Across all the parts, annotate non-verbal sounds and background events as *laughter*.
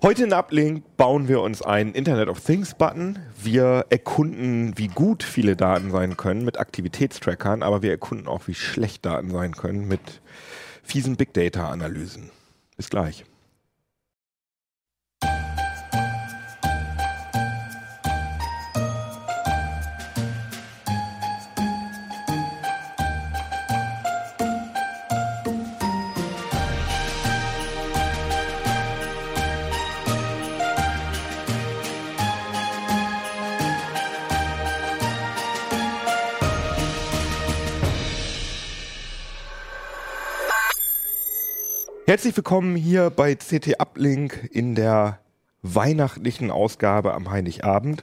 Heute in Uplink bauen wir uns einen Internet of Things Button. Wir erkunden, wie gut viele Daten sein können mit Aktivitätstrackern, aber wir erkunden auch, wie schlecht Daten sein können mit fiesen Big Data Analysen. Bis gleich. Herzlich willkommen hier bei CT Uplink in der weihnachtlichen Ausgabe am Heiligabend.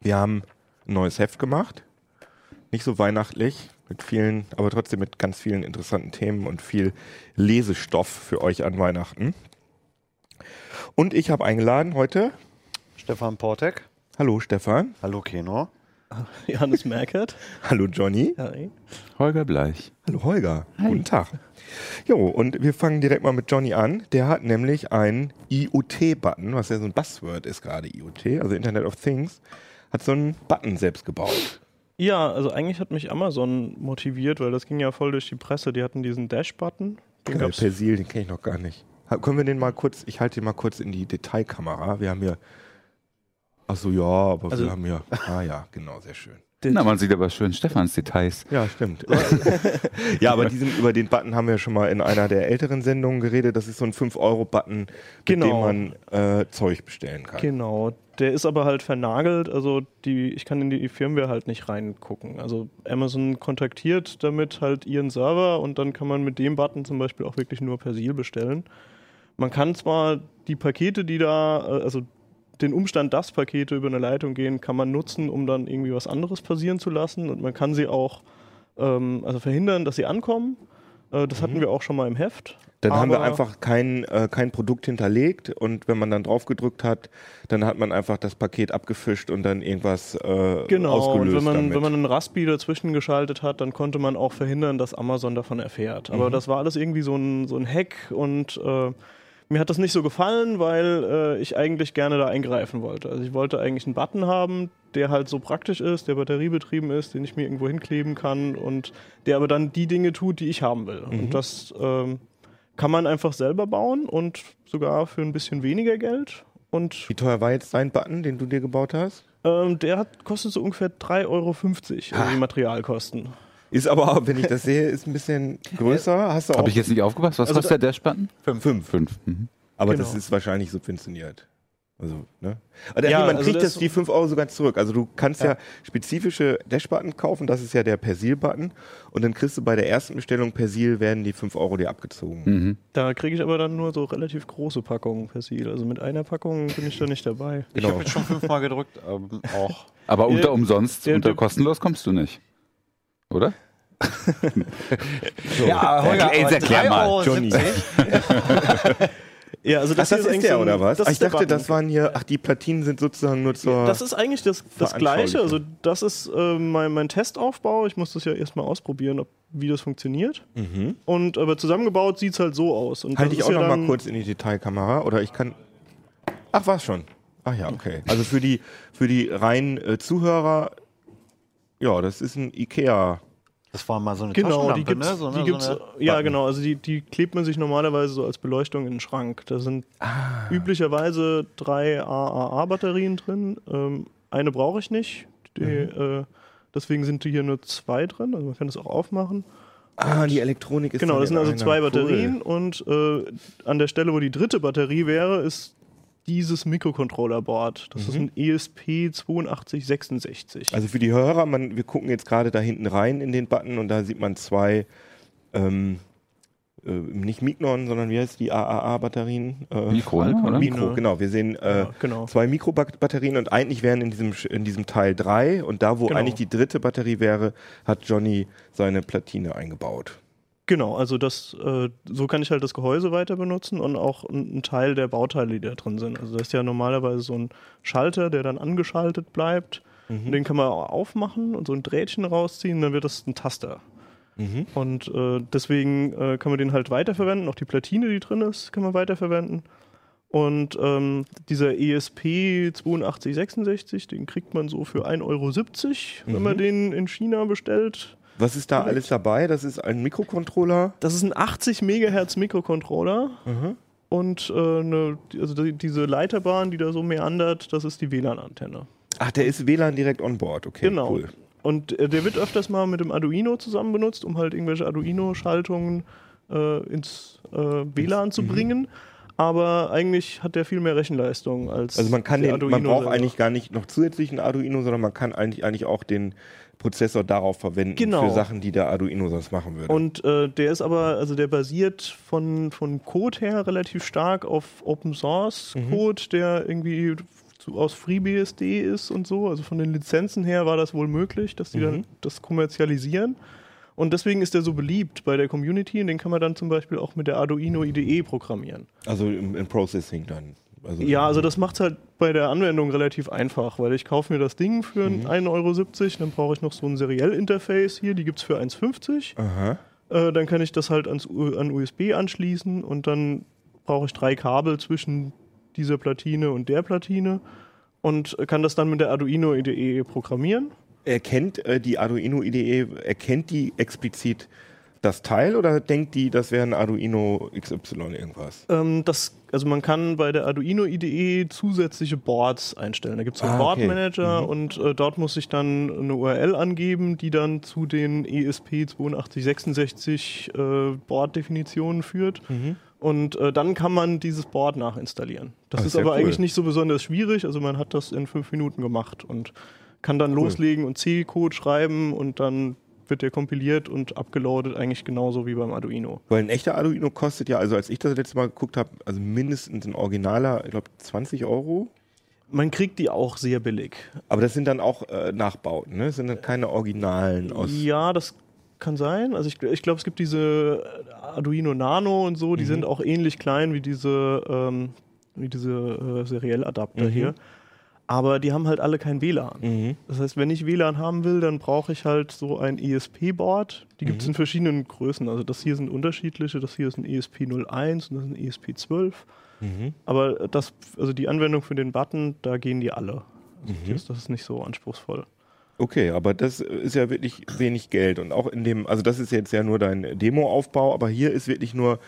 Wir haben ein neues Heft gemacht. Nicht so weihnachtlich, mit vielen, aber trotzdem mit ganz vielen interessanten Themen und viel Lesestoff für euch an Weihnachten. Und ich habe eingeladen heute Stefan Portek. Hallo Stefan. Hallo Keno. *laughs* Johannes Merkert. Hallo Johnny. Hi. Holger Bleich. Hallo Holger. Guten Tag. Jo, und wir fangen direkt mal mit Johnny an. Der hat nämlich einen IoT-Button, was ja so ein Buzzword ist gerade, IoT, also Internet of Things, hat so einen Button selbst gebaut. Ja, also eigentlich hat mich Amazon motiviert, weil das ging ja voll durch die Presse. Die hatten diesen Dash-Button. Den gab's Persil, den kenne ich noch gar nicht. Können wir den mal kurz, ich halte den mal kurz in die Detailkamera. Wir haben hier, ach so, ja, aber Also- wir haben hier, ah ja, genau, sehr schön. Na, man sieht aber schön Stefans Details. Ja, stimmt. *laughs* ja, aber diesen, über den Button haben wir schon mal in einer der älteren Sendungen geredet. Das ist so ein 5-Euro-Button, mit Genau. dem man äh, Zeug bestellen kann. Genau. Der ist aber halt vernagelt, also die, ich kann in die Firmware halt nicht reingucken. Also Amazon kontaktiert damit halt ihren Server und dann kann man mit dem Button zum Beispiel auch wirklich nur Persil bestellen. Man kann zwar die Pakete, die da, äh, also den Umstand, dass Pakete über eine Leitung gehen, kann man nutzen, um dann irgendwie was anderes passieren zu lassen und man kann sie auch ähm, also verhindern, dass sie ankommen. Äh, das hatten wir auch schon mal im Heft. Dann haben wir Aber- einfach kein, äh, kein Produkt hinterlegt und wenn man dann drauf gedrückt hat, dann hat man einfach das Paket abgefischt und dann irgendwas äh, Genau, ausgelöst und wenn man, damit. wenn man einen Raspi dazwischen geschaltet hat, dann konnte man auch verhindern, dass Amazon davon erfährt. Aber das war alles irgendwie so ein, so ein Hack und äh, mir hat das nicht so gefallen, weil äh, ich eigentlich gerne da eingreifen wollte. Also ich wollte eigentlich einen Button haben, der halt so praktisch ist, der batteriebetrieben ist, den ich mir irgendwo hinkleben kann und der aber dann die Dinge tut, die ich haben will. Und das ähm, kann man einfach selber bauen und sogar für ein bisschen weniger Geld. Und Wie teuer war jetzt dein Button, den du dir gebaut hast? ähm, der hat, kostet so ungefähr 3,50 Euro, also die Materialkosten. Ist aber, auch, wenn ich das sehe, ist ein bisschen *laughs* größer. Hast du auch Habe ich jetzt nicht aufgepasst? Was Also kostet der Dash-Button? fünf. fünf. Fünf. Mhm. Aber Genau. das ist wahrscheinlich subventioniert. Also, ne? Aber Ja, man also kriegt das- das die 5 Euro sogar zurück. Also du kannst ja, spezifische Dash-Button kaufen, das ist ja der Persil-Button. Und dann kriegst du bei der ersten Bestellung Persil, werden die 5 Euro dir abgezogen. Mhm. Da kriege ich aber dann nur so relativ große Packungen Persil. Also mit einer Packung bin ich da nicht dabei. Ich habe jetzt schon fünfmal gedrückt, ähm, auch. *laughs* Aber unter umsonst, unter kostenlos kommst du nicht. Oder? *laughs* Ja, Holger, aber jetzt erklär mal, 3,70 Johnny. *laughs* Ja, also Ach, das ist eigentlich der, so ein- oder was? Das Ach, ist ich dachte, Button. das waren hier, ach, die Platinen sind sozusagen nur zur... Das ist eigentlich das, das Gleiche. Also das ist äh, mein, mein Testaufbau. Ich muss das ja erstmal ausprobieren, ob, wie das funktioniert. mhm. Und aber zusammengebaut sieht es halt so aus. Und Halte das ich ist auch ja noch mal kurz in die Detailkamera oder ich kann. Ach, war's schon. Ach ja, okay. Also für die für die reinen äh, Zuhörer, ja, das ist ein Ikea. Das war mal so eine Genau, die Taschenlampe, gibt's, ne? So, die ne? gibt's, so eine ja genau, also die, die klebt man sich normalerweise so als Beleuchtung in den Schrank. Da sind Ah. üblicherweise drei AAA-Batterien drin. Ähm, eine brauche ich nicht, die, Mhm. äh, deswegen sind hier nur zwei drin, also man kann das auch aufmachen. Ah, die Elektronik ist genau, das sind in also einer. zwei Cool. Batterien und äh, an der Stelle, wo die dritte Batterie wäre, ist dieses Mikrocontroller-Board. Das ist Mhm. ein E ESP 8266. Also für die Hörer, man, wir gucken jetzt gerade da hinten rein in den Button und da sieht man zwei, ähm, äh, nicht Mignon, sondern wie heißt die AAA-Batterien? Äh, Mikro, ne, oder? Mikro, genau. Wir sehen äh, ja, genau. zwei Mikrobatterien und eigentlich wären in diesem, in diesem Teil drei und da, wo Genau. eigentlich die dritte Batterie wäre, hat Johnny seine Platine eingebaut. Genau, also das, äh, so kann ich halt das Gehäuse weiter benutzen und auch ein, ein Teil der Bauteile, die da drin sind. Also das ist ja normalerweise so ein Schalter, der dann angeschaltet bleibt. Mhm. Den kann man auch aufmachen und so ein Drähtchen rausziehen, dann wird das ein Taster. Mhm. Und äh, deswegen äh, kann man den halt weiterverwenden. Auch die Platine, die drin ist, kann man weiterverwenden. Und ähm, dieser ESP 8266, den kriegt man so für 1,70 Euro, wenn man den in China bestellt. Was ist da Direkt. alles dabei? Das ist ein Mikrocontroller. Das ist ein 80 Megahertz Mikrocontroller. Und äh, eine, also die, diese Leiterbahn, die da so meandert, das ist die WLAN-Antenne. Ach, der ist WLAN direkt on board. Okay, Genau. cool. Und äh, der wird öfters mal mit dem Arduino zusammen benutzt, um halt irgendwelche Arduino-Schaltungen äh, ins äh, WLAN Mhm. zu bringen. Aber eigentlich hat der viel mehr Rechenleistung als Also man kann den, man Arduino braucht selber. eigentlich gar nicht noch zusätzlichen Arduino, sondern man kann eigentlich, eigentlich auch den Prozessor darauf verwenden Genau. für Sachen, die der Arduino sonst machen würde. Und äh, der ist aber, also der basiert von, von Code her relativ stark auf Open Source Mhm. Code, der irgendwie zu, aus FreeBSD ist und so. Also von den Lizenzen her war das wohl möglich, dass die Mhm. dann das kommerzialisieren. Und deswegen ist der so beliebt bei der Community und den kann man dann zum Beispiel auch mit der Arduino IDE programmieren. also im, im Processing dann. Also Ja, also das macht es halt bei der Anwendung relativ einfach, weil ich kaufe mir das Ding für Mhm. 1,70 Euro, dann brauche ich noch so ein Seriell-Interface hier, die gibt es für 1,50 Aha. äh, dann kann ich das halt ans, an USB anschließen und dann brauche ich drei Kabel zwischen dieser Platine und der Platine und kann das dann mit der Arduino IDE programmieren. Erkennt äh, die Arduino IDE, erkennt die explizit das Teil oder denkt die, das wäre ein Arduino XY irgendwas? Ähm, das, also man kann bei der Arduino IDE zusätzliche Boards einstellen. Da gibt es einen Ah, okay. Boardmanager und äh, dort muss ich dann eine URL angeben, die dann zu den E ESP 8266 äh, Board-Definitionen führt. Und äh, dann kann man dieses Board nachinstallieren. Das Ah, ist sehr aber cool. eigentlich nicht so besonders schwierig. Also man hat das in fünf Minuten gemacht und kann dann loslegen und C-Code schreiben und dann wird der kompiliert und abgeloadet, eigentlich genauso wie beim Arduino. Weil ein echter Arduino kostet ja, also als ich das letzte Mal geguckt habe, also mindestens ein originaler, ich glaube 20 Euro. Man kriegt die auch sehr billig. Aber das sind dann auch äh, Nachbauten, ne? Das sind dann keine Originalen aus. Ja, das kann sein. Also ich, ich glaube, es gibt diese Arduino Nano und so, die sind auch ähnlich klein wie diese, ähm, wie diese äh, Serielladapter Mhm. hier. Aber die haben halt alle kein WLAN. Mhm. Das heißt, wenn ich WLAN haben will, dann brauche ich halt so ein ESP-Board. Die gibt es in verschiedenen Größen. Also das hier sind unterschiedliche, das hier ist ein E ESP01 und das ist ein ESP12. Mhm. Aber das, also die Anwendung für den Button, da gehen die alle. Also Mhm. das, das ist nicht so anspruchsvoll. Okay, aber das ist ja wirklich wenig Geld. Und auch in dem, also das ist jetzt ja nur dein Demoaufbau, aber hier ist wirklich nur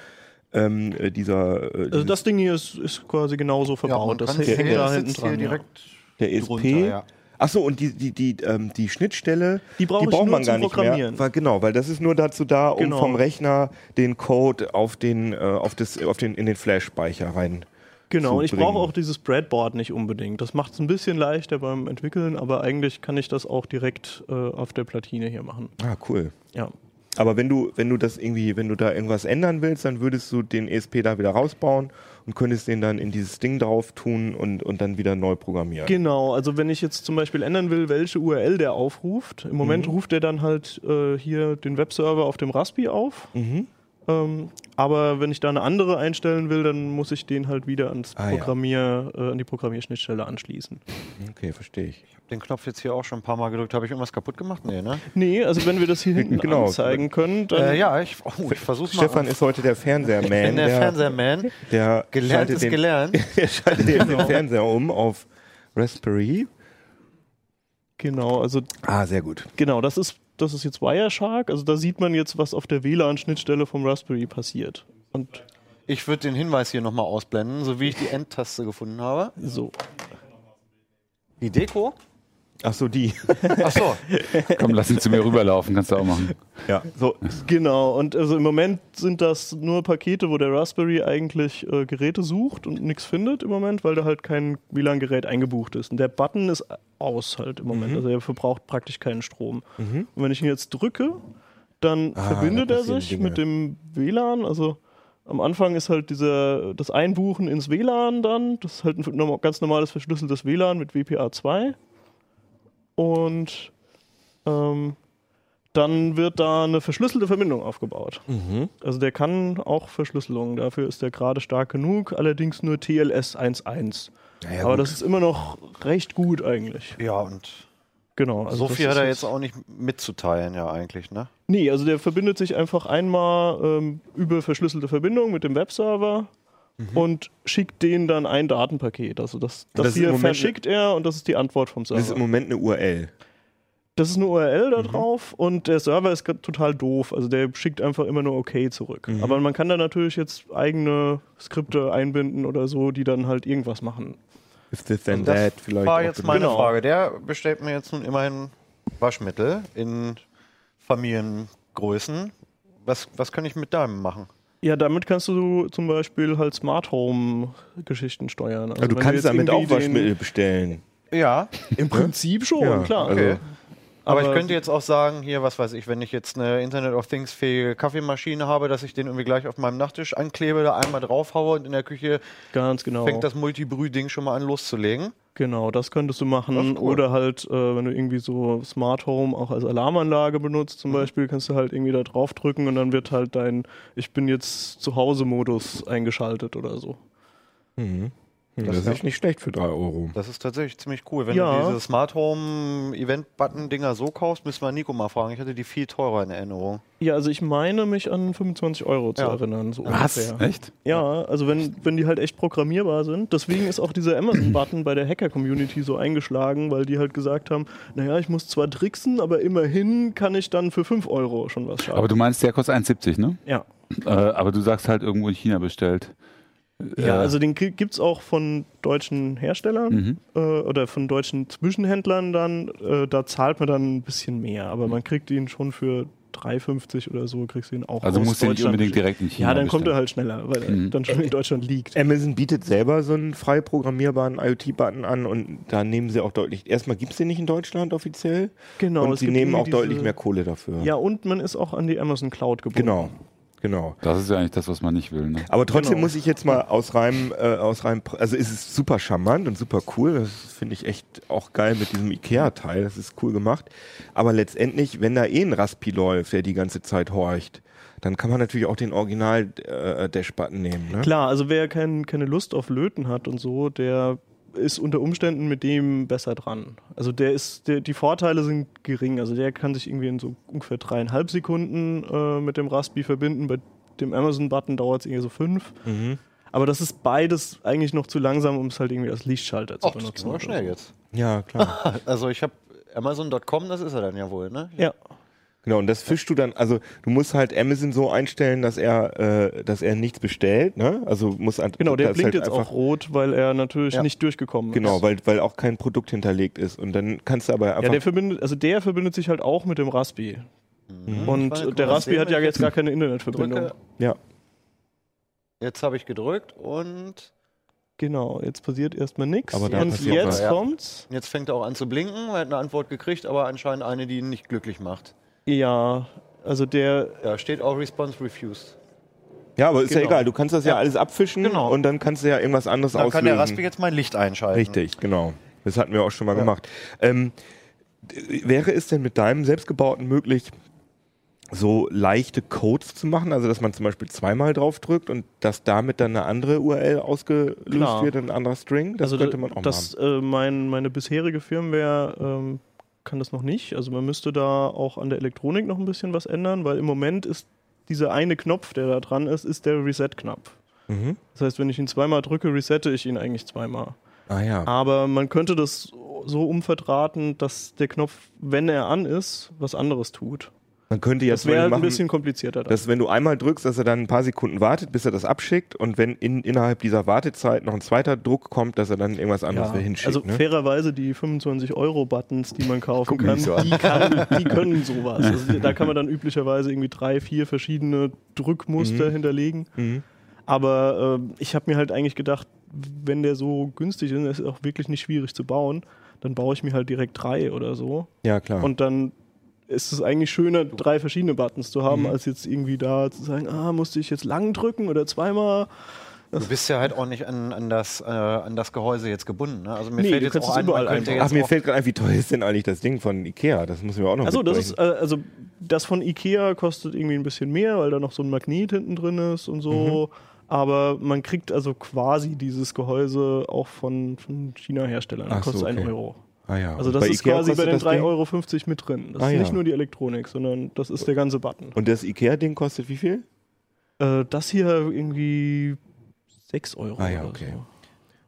ähm, äh, dieser äh, Also das Ding hier ist, ist quasi genauso verbaut. das kann hängt sehen, da das hinten dran. hier ja. direkt der ESP. drunter, ja. Achso, und die, die, die, ähm, die Schnittstelle, Die brauche ich braucht nur man zum gar nicht mehr. Programmieren. Weil, genau, weil das ist nur dazu da, um Genau. vom Rechner den Code auf den, äh, auf das, auf den, in den Flash-Speicher rein. Genau, zu und ich brauche auch dieses Breadboard nicht unbedingt. Das macht es ein bisschen leichter beim Entwickeln, aber eigentlich kann ich das auch direkt äh, auf der Platine hier machen. Ah, cool. Ja. Aber wenn du, wenn du das irgendwie, wenn du da irgendwas ändern willst, dann würdest du den ESP da wieder rausbauen und könntest den dann in dieses Ding drauf tun und, und dann wieder neu programmieren. Genau, also wenn ich jetzt zum Beispiel ändern will, welche URL der aufruft, im Moment Mhm. ruft er dann halt äh, hier den Webserver auf dem Raspi auf. Mhm. Ähm, aber wenn ich da eine andere einstellen will, dann muss ich den halt wieder ans Ah, ja. Programmier, äh, an die Programmierschnittstelle anschließen. Okay, verstehe ich. Den Knopf jetzt hier auch schon ein paar Mal gedrückt. Habe ich irgendwas kaputt gemacht? Nee, ne? Nee, also wenn wir das hier hinten Genau. anzeigen können, dann Äh, ja, ich, oh, ich versuch's mal. Stefan ist heute der Fernseherman. ich bin der, der, Fernseherman. der Gelernt schaltet ist den, gelernt. der *laughs* schaltet jetzt den Fernseher um auf Raspberry. genau, also Ah, sehr gut. Genau, das ist, das ist jetzt Wireshark. Also da sieht man jetzt, was auf der WLAN-Schnittstelle vom Raspberry passiert. Und Ich würde den Hinweis hier nochmal ausblenden, so wie ich die Endtaste gefunden habe. so. Die Deko? Ach so, die. Achso. Komm, lass ihn zu mir rüberlaufen, kannst du auch machen. ja, so. Genau, und also im Moment sind das nur Pakete, wo der Raspberry eigentlich äh, Geräte sucht und nichts findet im Moment, weil da halt kein WLAN-Gerät eingebucht ist. Und der Button ist aus halt im Moment. Also er verbraucht praktisch keinen Strom. Und wenn ich ihn jetzt drücke, dann Ah, verbindet er sich Dinge. mit dem WLAN. Also am Anfang ist halt dieser, das Einbuchen ins WLAN dann. Das ist halt ein ganz normales verschlüsseltes WLAN mit WPA2. Und ähm, dann wird da eine verschlüsselte Verbindung aufgebaut. Mhm. Also der kann auch Verschlüsselung. Dafür ist der gerade stark genug, allerdings nur TLS 1.1. Naja, Aber gut. das ist immer noch recht gut eigentlich. Ja, und Genau. Also so viel hat er jetzt auch nicht mitzuteilen, ja, eigentlich, ne? Nee, also der verbindet sich einfach einmal ähm, über verschlüsselte Verbindung mit dem Webserver und schickt denen dann ein Datenpaket. Also das, das, das hier verschickt er und das ist die Antwort vom Server. Das ist im Moment eine URL. Das ist eine URL Mhm. da drauf und der Server ist total doof. Also der schickt einfach immer nur OK zurück. Mhm. Aber man kann da natürlich jetzt eigene Skripte einbinden oder so, die dann halt irgendwas machen. Is this then Also das that? Vielleicht war auch jetzt meine Genau. Frage. Der bestellt mir jetzt nun immerhin Waschmittel in Familiengrößen. Was, was kann ich mit deinem machen? Ja, damit kannst du zum Beispiel halt Smart Home Geschichten steuern. Also Ja, du wenn kannst jetzt damit auch Waschmittel bestellen. Ja, Im Prinzip schon, Ja, klar. also- okay. Aber, Aber- ich könnte jetzt auch sagen, hier, was weiß ich, wenn ich jetzt eine Internet of Things fähige Kaffeemaschine habe, dass ich den irgendwie gleich auf meinem Nachttisch anklebe, da einmal draufhaue und in der Küche Ganz genau. fängt das Multibrüh-Ding schon mal an loszulegen. Genau, das könntest du machen. Cool. Oder halt, äh, wenn du irgendwie so Smart Home auch als Alarmanlage benutzt, Mhm. zum Beispiel, kannst du halt irgendwie da drauf drücken und dann wird halt dein Ich bin jetzt zu Hause-Modus eingeschaltet oder so. Mhm. Hm, Das Das, ja. ist nicht schlecht für 3 Euro. Das ist tatsächlich ziemlich cool. Wenn Ja. du diese Smart Home Event-Button-Dinger so kaufst, müssen wir Nico mal fragen. Ich hatte die viel teurer in Erinnerung. Ja, also ich meine mich an 25 Euro zu Ja. erinnern. So Was? ungefähr. Echt? Ja, also wenn, wenn die halt echt programmierbar sind. Deswegen ist auch dieser Amazon-Button bei der Hacker-Community so eingeschlagen, weil die halt gesagt haben, naja, ich muss zwar tricksen, aber immerhin kann ich dann für 5 Euro schon was schaffen. Aber du meinst, der kostet 1,70, ne? ja. Äh, aber du sagst halt irgendwo in China bestellt. Ja, Äh, also den gibt es auch von deutschen Herstellern Mhm. äh, oder von deutschen Zwischenhändlern dann. Äh, da zahlt man dann ein bisschen mehr, aber man kriegt ihn schon für 3,50 oder so, kriegst du ihn auch Also aus musst du nicht unbedingt direkt in China Ja, dann kommt er bestellen. halt schneller, weil er Mhm. dann schon in Deutschland liegt. Amazon bietet selber so einen frei programmierbaren IoT-Button an und da nehmen sie auch deutlich. Erstmal gibt es den nicht in Deutschland offiziell Genau. und sie nehmen auch deutlich diese- mehr Kohle dafür. Ja, und man ist auch an die Amazon Cloud gebunden. Genau. Genau. Das ist ja eigentlich das, was man nicht will. Ne? Aber trotzdem Genau. muss ich jetzt mal aus reinem, äh, aus reinem, also ist es super charmant und super cool. Das finde ich echt auch geil mit diesem Ikea-Teil. Das ist cool gemacht. Aber letztendlich, wenn da eh ein Raspi läuft, der die ganze Zeit horcht, dann kann man natürlich auch den Original äh, Dash-Button nehmen. Ne? Klar, also wer kein, keine Lust auf Löten hat und so, der ist unter Umständen mit dem besser dran. Also der ist, der, die Vorteile sind gering. Also der kann sich irgendwie in so ungefähr dreieinhalb Sekunden äh, mit dem Raspi verbinden. Bei dem Amazon-Button dauert es irgendwie so fünf. Mhm. Aber das ist beides eigentlich noch zu langsam, um es halt irgendwie als Lichtschalter zu das benutzen. ging aber oder schnell so. jetzt. Ja, klar. *laughs* Also ich habe Amazon.com, das ist er dann ja wohl, ne? Ja, genau, und das fischst du dann, also du musst halt Amazon so einstellen, dass er, äh, dass er nichts bestellt, ne? Also muss an- genau, der blinkt halt jetzt einfach- auch rot, weil er natürlich Ja. nicht durchgekommen Genau, ist. weil, weil auch kein Produkt hinterlegt ist. Und dann kannst du aber einfach. Ja, der verbindet, also der verbindet sich halt auch mit dem Raspi. Mhm. Und der Raspi hat ja jetzt gar keine Internetverbindung. drücke. ja. Jetzt habe ich gedrückt und Genau, jetzt passiert erstmal nichts. Aber Und jetzt was. Ja. kommt's. jetzt fängt er auch an zu blinken. Er hat eine Antwort gekriegt, aber anscheinend eine, die ihn nicht glücklich macht. Ja, also der. Da steht auch Response refused. Ja, aber ist ja Genau. egal. Du kannst das ja, Ja. alles abfischen Genau. und dann kannst du ja irgendwas anderes Dann kann der auslösen. Raspi jetzt mein Licht einschalten. Richtig, genau. Das hatten wir auch schon mal Ja. gemacht. Ähm, wäre es denn mit deinem selbstgebauten möglich, so leichte Codes zu machen? Also, dass man zum Beispiel zweimal draufdrückt und dass damit dann eine andere URL ausgelöst Klar. wird, ein anderer String? Das also könnte man auch das, machen. äh, mein, meine bisherige Firmware ähm, kann das noch nicht. Also man müsste da auch an der Elektronik noch ein bisschen was ändern, weil im Moment ist dieser eine Knopf, der da dran ist, ist der Reset-Knopf. Mhm. Das heißt, wenn ich ihn zweimal drücke, resette ich ihn eigentlich zweimal. Ah ja. Aber man könnte das so umverdrahten, dass der Knopf, wenn er an ist, was anderes tut. Man könnte jetzt Das wäre mal halt ein machen, bisschen komplizierter. Dann. dass wenn du einmal drückst, dass er dann ein paar Sekunden wartet, bis er das abschickt und wenn in, innerhalb dieser Wartezeit noch ein zweiter Druck kommt, dass er dann irgendwas anderes wieder hinschickt. also ne? fairerweise die 25 Euro Buttons, die man kaufen kann, so die, kann die können *laughs* sowas. Also da kann man dann üblicherweise irgendwie drei, vier verschiedene Drückmuster hinterlegen. Mhm. Aber äh, ich habe mir halt eigentlich gedacht, wenn der so günstig ist, ist auch wirklich nicht schwierig zu bauen, dann baue ich mir halt direkt drei oder so. Ja, klar. Und dann ist es eigentlich schöner, drei verschiedene Buttons zu haben, Mhm. als jetzt irgendwie da zu sagen, ah, musste ich jetzt lang drücken oder zweimal. Du bist ja halt auch nicht an, an, das, äh, an das Gehäuse jetzt gebunden. Ne? Also mir Nee, fällt du jetzt auch es ein, überall einbauen. Ach, mir fällt gerade ein, wie teuer ist denn eigentlich das Ding von Ikea? Das müssen wir auch noch Also das ist, äh, also das von Ikea kostet irgendwie ein bisschen mehr, weil da noch so ein Magnet hinten drin ist und so. Aber man kriegt also quasi dieses Gehäuse auch von, von China-Herstellern. Das so, kostet einen okay. Euro. Ah ja. Also das ist Ikea quasi bei den das Ding? 3,50 Euro mit drin. Das Ah ist ja. nicht nur die Elektronik, sondern das ist der ganze Button. Und das Ikea-Ding kostet wie viel? Äh, das hier irgendwie 6 Euro. Ah ja, oder okay. So.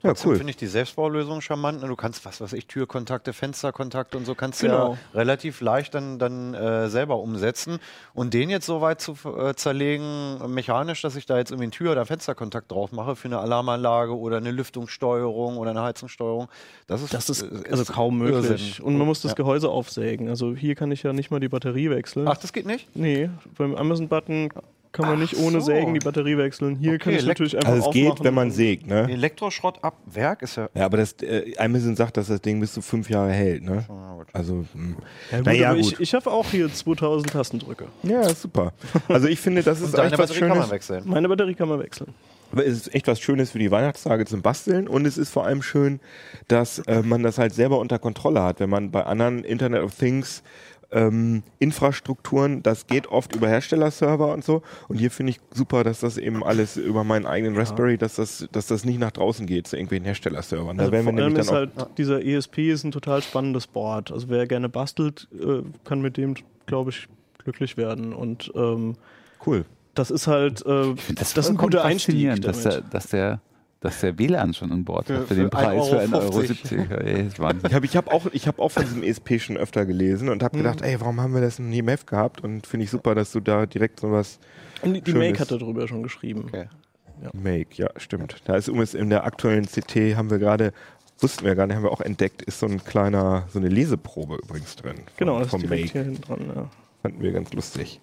Ja, Trotzdem cool. finde ich die Selbstbaulösung charmant. ne? Du kannst, was weiß ich, Türkontakte, Fensterkontakte und so kannst du Genau. ja relativ leicht dann, dann äh, selber umsetzen. Und den jetzt so weit zu äh, zerlegen, mechanisch, dass ich da jetzt irgendwie einen Tür- oder Fensterkontakt drauf mache für eine Alarmanlage oder eine Lüftungssteuerung oder eine Heizungssteuerung, das ist, Das ist äh, also kaum möglich. Irrsinn. Und man muss das Ja. Gehäuse aufsägen. Also hier kann ich ja nicht mal die Batterie wechseln. Ach, das geht nicht? Nee, beim Amazon-Button kann man Ach nicht ohne so. Sägen die Batterie wechseln. Hier Okay, kann ich natürlich einfach Also es geht, wenn man sägt, ne? Elektroschrott ab Werk ist ja. Ja, aber das äh, Amazon sagt, dass das Ding bis zu fünf Jahre hält, ne? Gut. Also, mh. Ja, gut, naja, gut. ich, ich habe auch hier 2000 Tastendrücke. ja, super. Also ich finde, das *laughs* ist Und deine echt was Batterie kann man Schönes. wechseln. Meine Batterie kann man wechseln. Aber es ist echt was Schönes für die Weihnachtstage zum Basteln und es ist vor allem schön, dass äh, man das halt selber unter Kontrolle hat. Wenn man bei anderen Internet of Things ähm, Infrastrukturen, das geht oft über Herstellerserver und so. Und hier finde ich super, dass das eben alles über meinen eigenen Raspberry, dass das, dass das nicht nach draußen geht zu irgendwelchen Herstellerservern. Da Also werden wir vor allem ist halt dieser ESP ist ein total spannendes Board. Also wer gerne bastelt, äh, kann mit dem, glaube ich, glücklich werden. Und ähm, Cool. das ist halt, äh, finde das, ist ein guter Einstieg. faszinierend, Dass Damit. der, dass, der, dass der WLAN schon an Bord Für- hat für, für den Preis für 1,50 1,70 Euro. Ey, das ist Wahnsinn. Ich habe ich hab auch, ich hab auch von diesem ESP schon öfter gelesen und habe gedacht, ey, warum haben wir das nie im Heft gehabt? Und finde ich super, dass du da direkt sowas Und die, die Schönes- Make hat darüber schon geschrieben. Okay. Make, ja, stimmt. Da ist übrigens in der aktuellen CT haben wir gerade, wussten wir gar nicht, haben wir auch entdeckt, ist so ein kleiner, so eine Leseprobe übrigens drin. Von, Genau, das ist vom direkt Make. hier hinten dran. Ja. Fanden wir ganz lustig.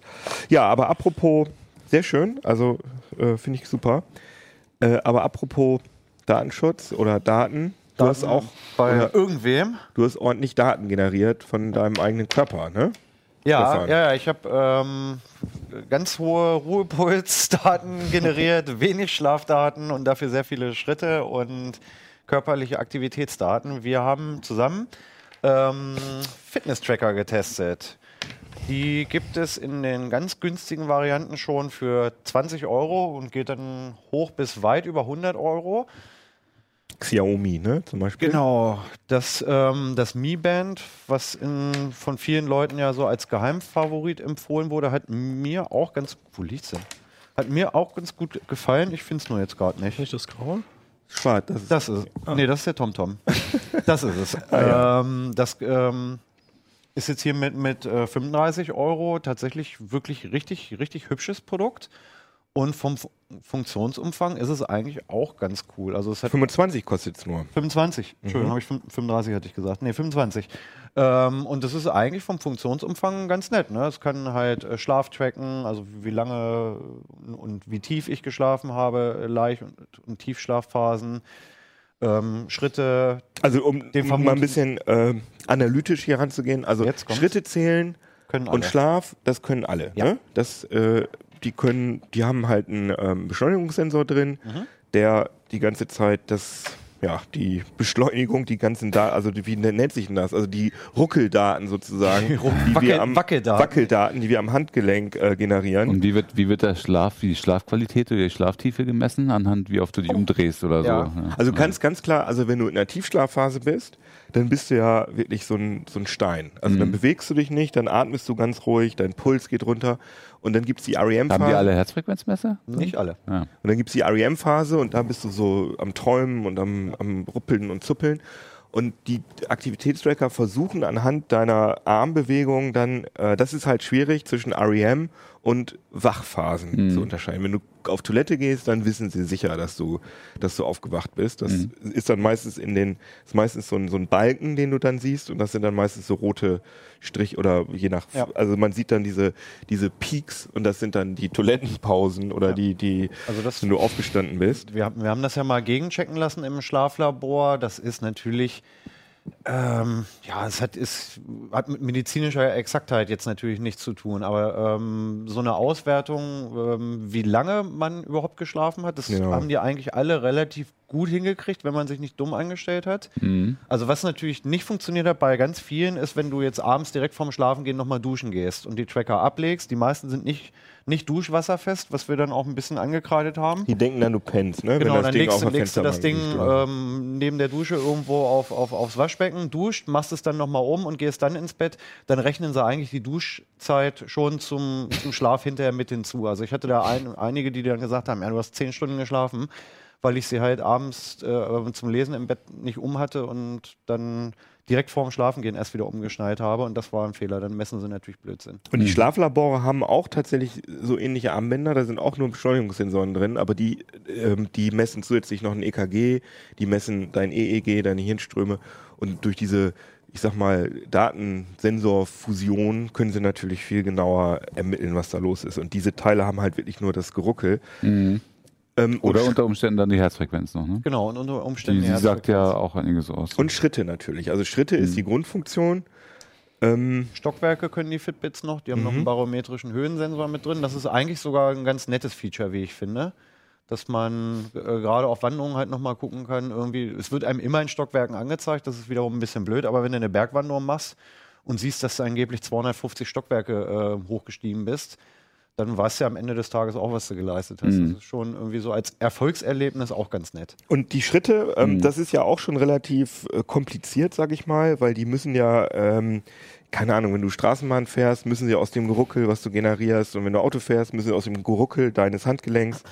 Ja, aber apropos, sehr schön, also äh, finde ich super. Äh, aber apropos Datenschutz oder Daten, du hast auch Bei irgendwem. du hast ordentlich Daten generiert von deinem eigenen Körper, ne? Ja, ja, ja, ich habe ähm, ganz hohe Ruhepulsdaten *laughs* generiert, wenig Schlafdaten und dafür sehr viele Schritte und körperliche Aktivitätsdaten. Wir haben zusammen ähm, Fitness-Tracker getestet. Die gibt es in den ganz günstigen Varianten schon für 20 Euro und geht dann hoch bis weit über 100 Euro. Xiaomi, ne? Zum Beispiel. Genau, das, ähm, das Mi Band, was in, von vielen Leuten ja so als Geheimfavorit empfohlen wurde, hat mir auch ganz, wo liegt's denn? Hat mir auch ganz gut gefallen. Ich finde es nur jetzt gerade nicht. Nicht das Graue? Schwarz, das ist Das ist, nee, das ist der TomTom. *laughs* das ist es. ja. ähm, das ähm, ist jetzt hier mit, mit äh, 35 Euro tatsächlich wirklich richtig, richtig hübsches Produkt. Und vom Fu- Funktionsumfang ist es eigentlich auch ganz cool. Also es hat 25 kostet es nur. 25. Entschuldigung, habe ich fün- 35 hatte ich gesagt. Nee, 25. Ähm, und das ist eigentlich vom Funktionsumfang ganz nett. Ne? Es kann halt äh, Schlaf tracken, also wie lange und wie tief ich geschlafen habe, äh, Leicht- und, und Tiefschlafphasen, ähm, Schritte. Also um Den mal ein bisschen äh, analytisch hier ranzugehen, also. Schritte zählen und. Schlaf, das können alle. Ja. Ne? Das, äh, die können, die haben halt einen ähm, Beschleunigungssensor drin, Mhm. der die ganze Zeit das, ja, die Beschleunigung, die ganzen Daten, also die, wie nennt sich denn das? Also die Ruckeldaten sozusagen, *laughs* die Wackel- wir am Wackeldaten. Wackeldaten, die wir am Handgelenk äh, generieren. Und wie wird, wie wird der Schlaf, wie die Schlafqualität oder die Schlaftiefe gemessen? Anhand, wie oft du dich umdrehst oder Ja. so. Ja. Also ganz, ganz klar, also wenn du in einer Tiefschlafphase bist, dann bist du ja wirklich so ein, so ein Stein. Also dann bewegst du dich nicht, dann atmest du ganz ruhig, dein Puls geht runter und dann gibt's die Haben REM-Phase. die alle Herzfrequenzmesser? Nicht alle. Ja. Und dann gibt's die REM-Phase und da bist du so am Träumen und am, am Ruppeln und Zuppeln. Und die Aktivitätstracker versuchen anhand deiner Armbewegung dann, äh, das ist halt schwierig, zwischen REM und Wachphasen Mhm. zu unterscheiden. Wenn du auf Toilette gehst, dann wissen sie sicher, dass du, dass du aufgewacht bist. Das ist dann meistens in den, ist meistens so ein, so ein Balken, den du dann siehst und das sind dann meistens so rote Strich oder je nach, Ja. also man sieht dann diese, diese Peaks und das sind dann die Toilettenpausen oder die, die, Also das- wenn du aufgestanden bist. Wir, haben- wir haben das ja mal gegenchecken lassen im Schlaflabor. Das ist natürlich, ähm, ja, es hat, ist, hat mit medizinischer Exaktheit jetzt natürlich nichts zu tun, aber ähm, so eine Auswertung, ähm, wie lange man überhaupt geschlafen hat, das Genau. haben die eigentlich alle relativ gut hingekriegt, wenn man sich nicht dumm angestellt hat. Mhm. Also was natürlich nicht funktioniert hat bei ganz vielen, ist, wenn du jetzt abends direkt vorm Schlafengehen nochmal duschen gehst und die Tracker ablegst. Die meisten sind nicht, nicht duschwasserfest, was wir dann auch ein bisschen angekreidet haben. Die denken dann, du pennst, ne? Genau, Wenn das dann Ding legst, du- legst du das Ding ähm, neben der Dusche irgendwo auf, auf, aufs Waschbecken, duscht, machst es dann nochmal um und gehst dann ins Bett. Dann rechnen sie eigentlich die Duschzeit schon zum, zum Schlaf hinterher mit hinzu. Also ich hatte da ein, einige, die dann gesagt haben, ja, du hast zehn Stunden geschlafen. Weil ich sie halt abends äh, zum Lesen im Bett nicht um hatte und dann direkt vorm Schlafengehen erst wieder umgeschnallt habe und das war ein Fehler. Dann messen sie natürlich Blödsinn. Und die Schlaflabore haben auch tatsächlich so ähnliche Armbänder, da sind auch nur Beschleunigungssensoren drin, aber die, ähm, die messen zusätzlich noch ein EKG, die messen dein EEG, deine Hirnströme und durch diese, ich sag mal, Datensensorfusion können sie natürlich viel genauer ermitteln, was da los ist. Und diese Teile haben halt wirklich nur das Geruckel. Mhm. Ähm, Oder und, unter Umständen dann die Herzfrequenz noch, ne? Genau, und unter Die, Umständen. die ja, sagt ja auch einiges aus. und Schritte natürlich. Also Schritte ist die Grundfunktion. Ähm, Stockwerke können die Fitbits noch, die haben noch einen barometrischen Höhensensor mit drin. Das ist eigentlich sogar ein ganz nettes Feature, wie ich finde. Dass man äh, gerade auf Wanderungen halt nochmal gucken kann. Irgendwie, es wird einem immer in Stockwerken angezeigt, das ist wiederum ein bisschen blöd, aber wenn du eine Bergwanderung machst und siehst, dass du angeblich 250 Stockwerke äh, hochgestiegen bist, dann weißt du ja am Ende des Tages auch, was du geleistet hast. Mhm. Das ist schon irgendwie so als Erfolgserlebnis auch ganz nett. Und die Schritte, ähm, Mhm. das ist ja auch schon relativ äh, kompliziert, sag ich mal, weil die müssen ja, ähm, keine Ahnung, wenn du Straßenbahn fährst, müssen sie aus dem Geruckel, was du generierst, und wenn du Auto fährst, müssen sie aus dem Geruckel deines Handgelenks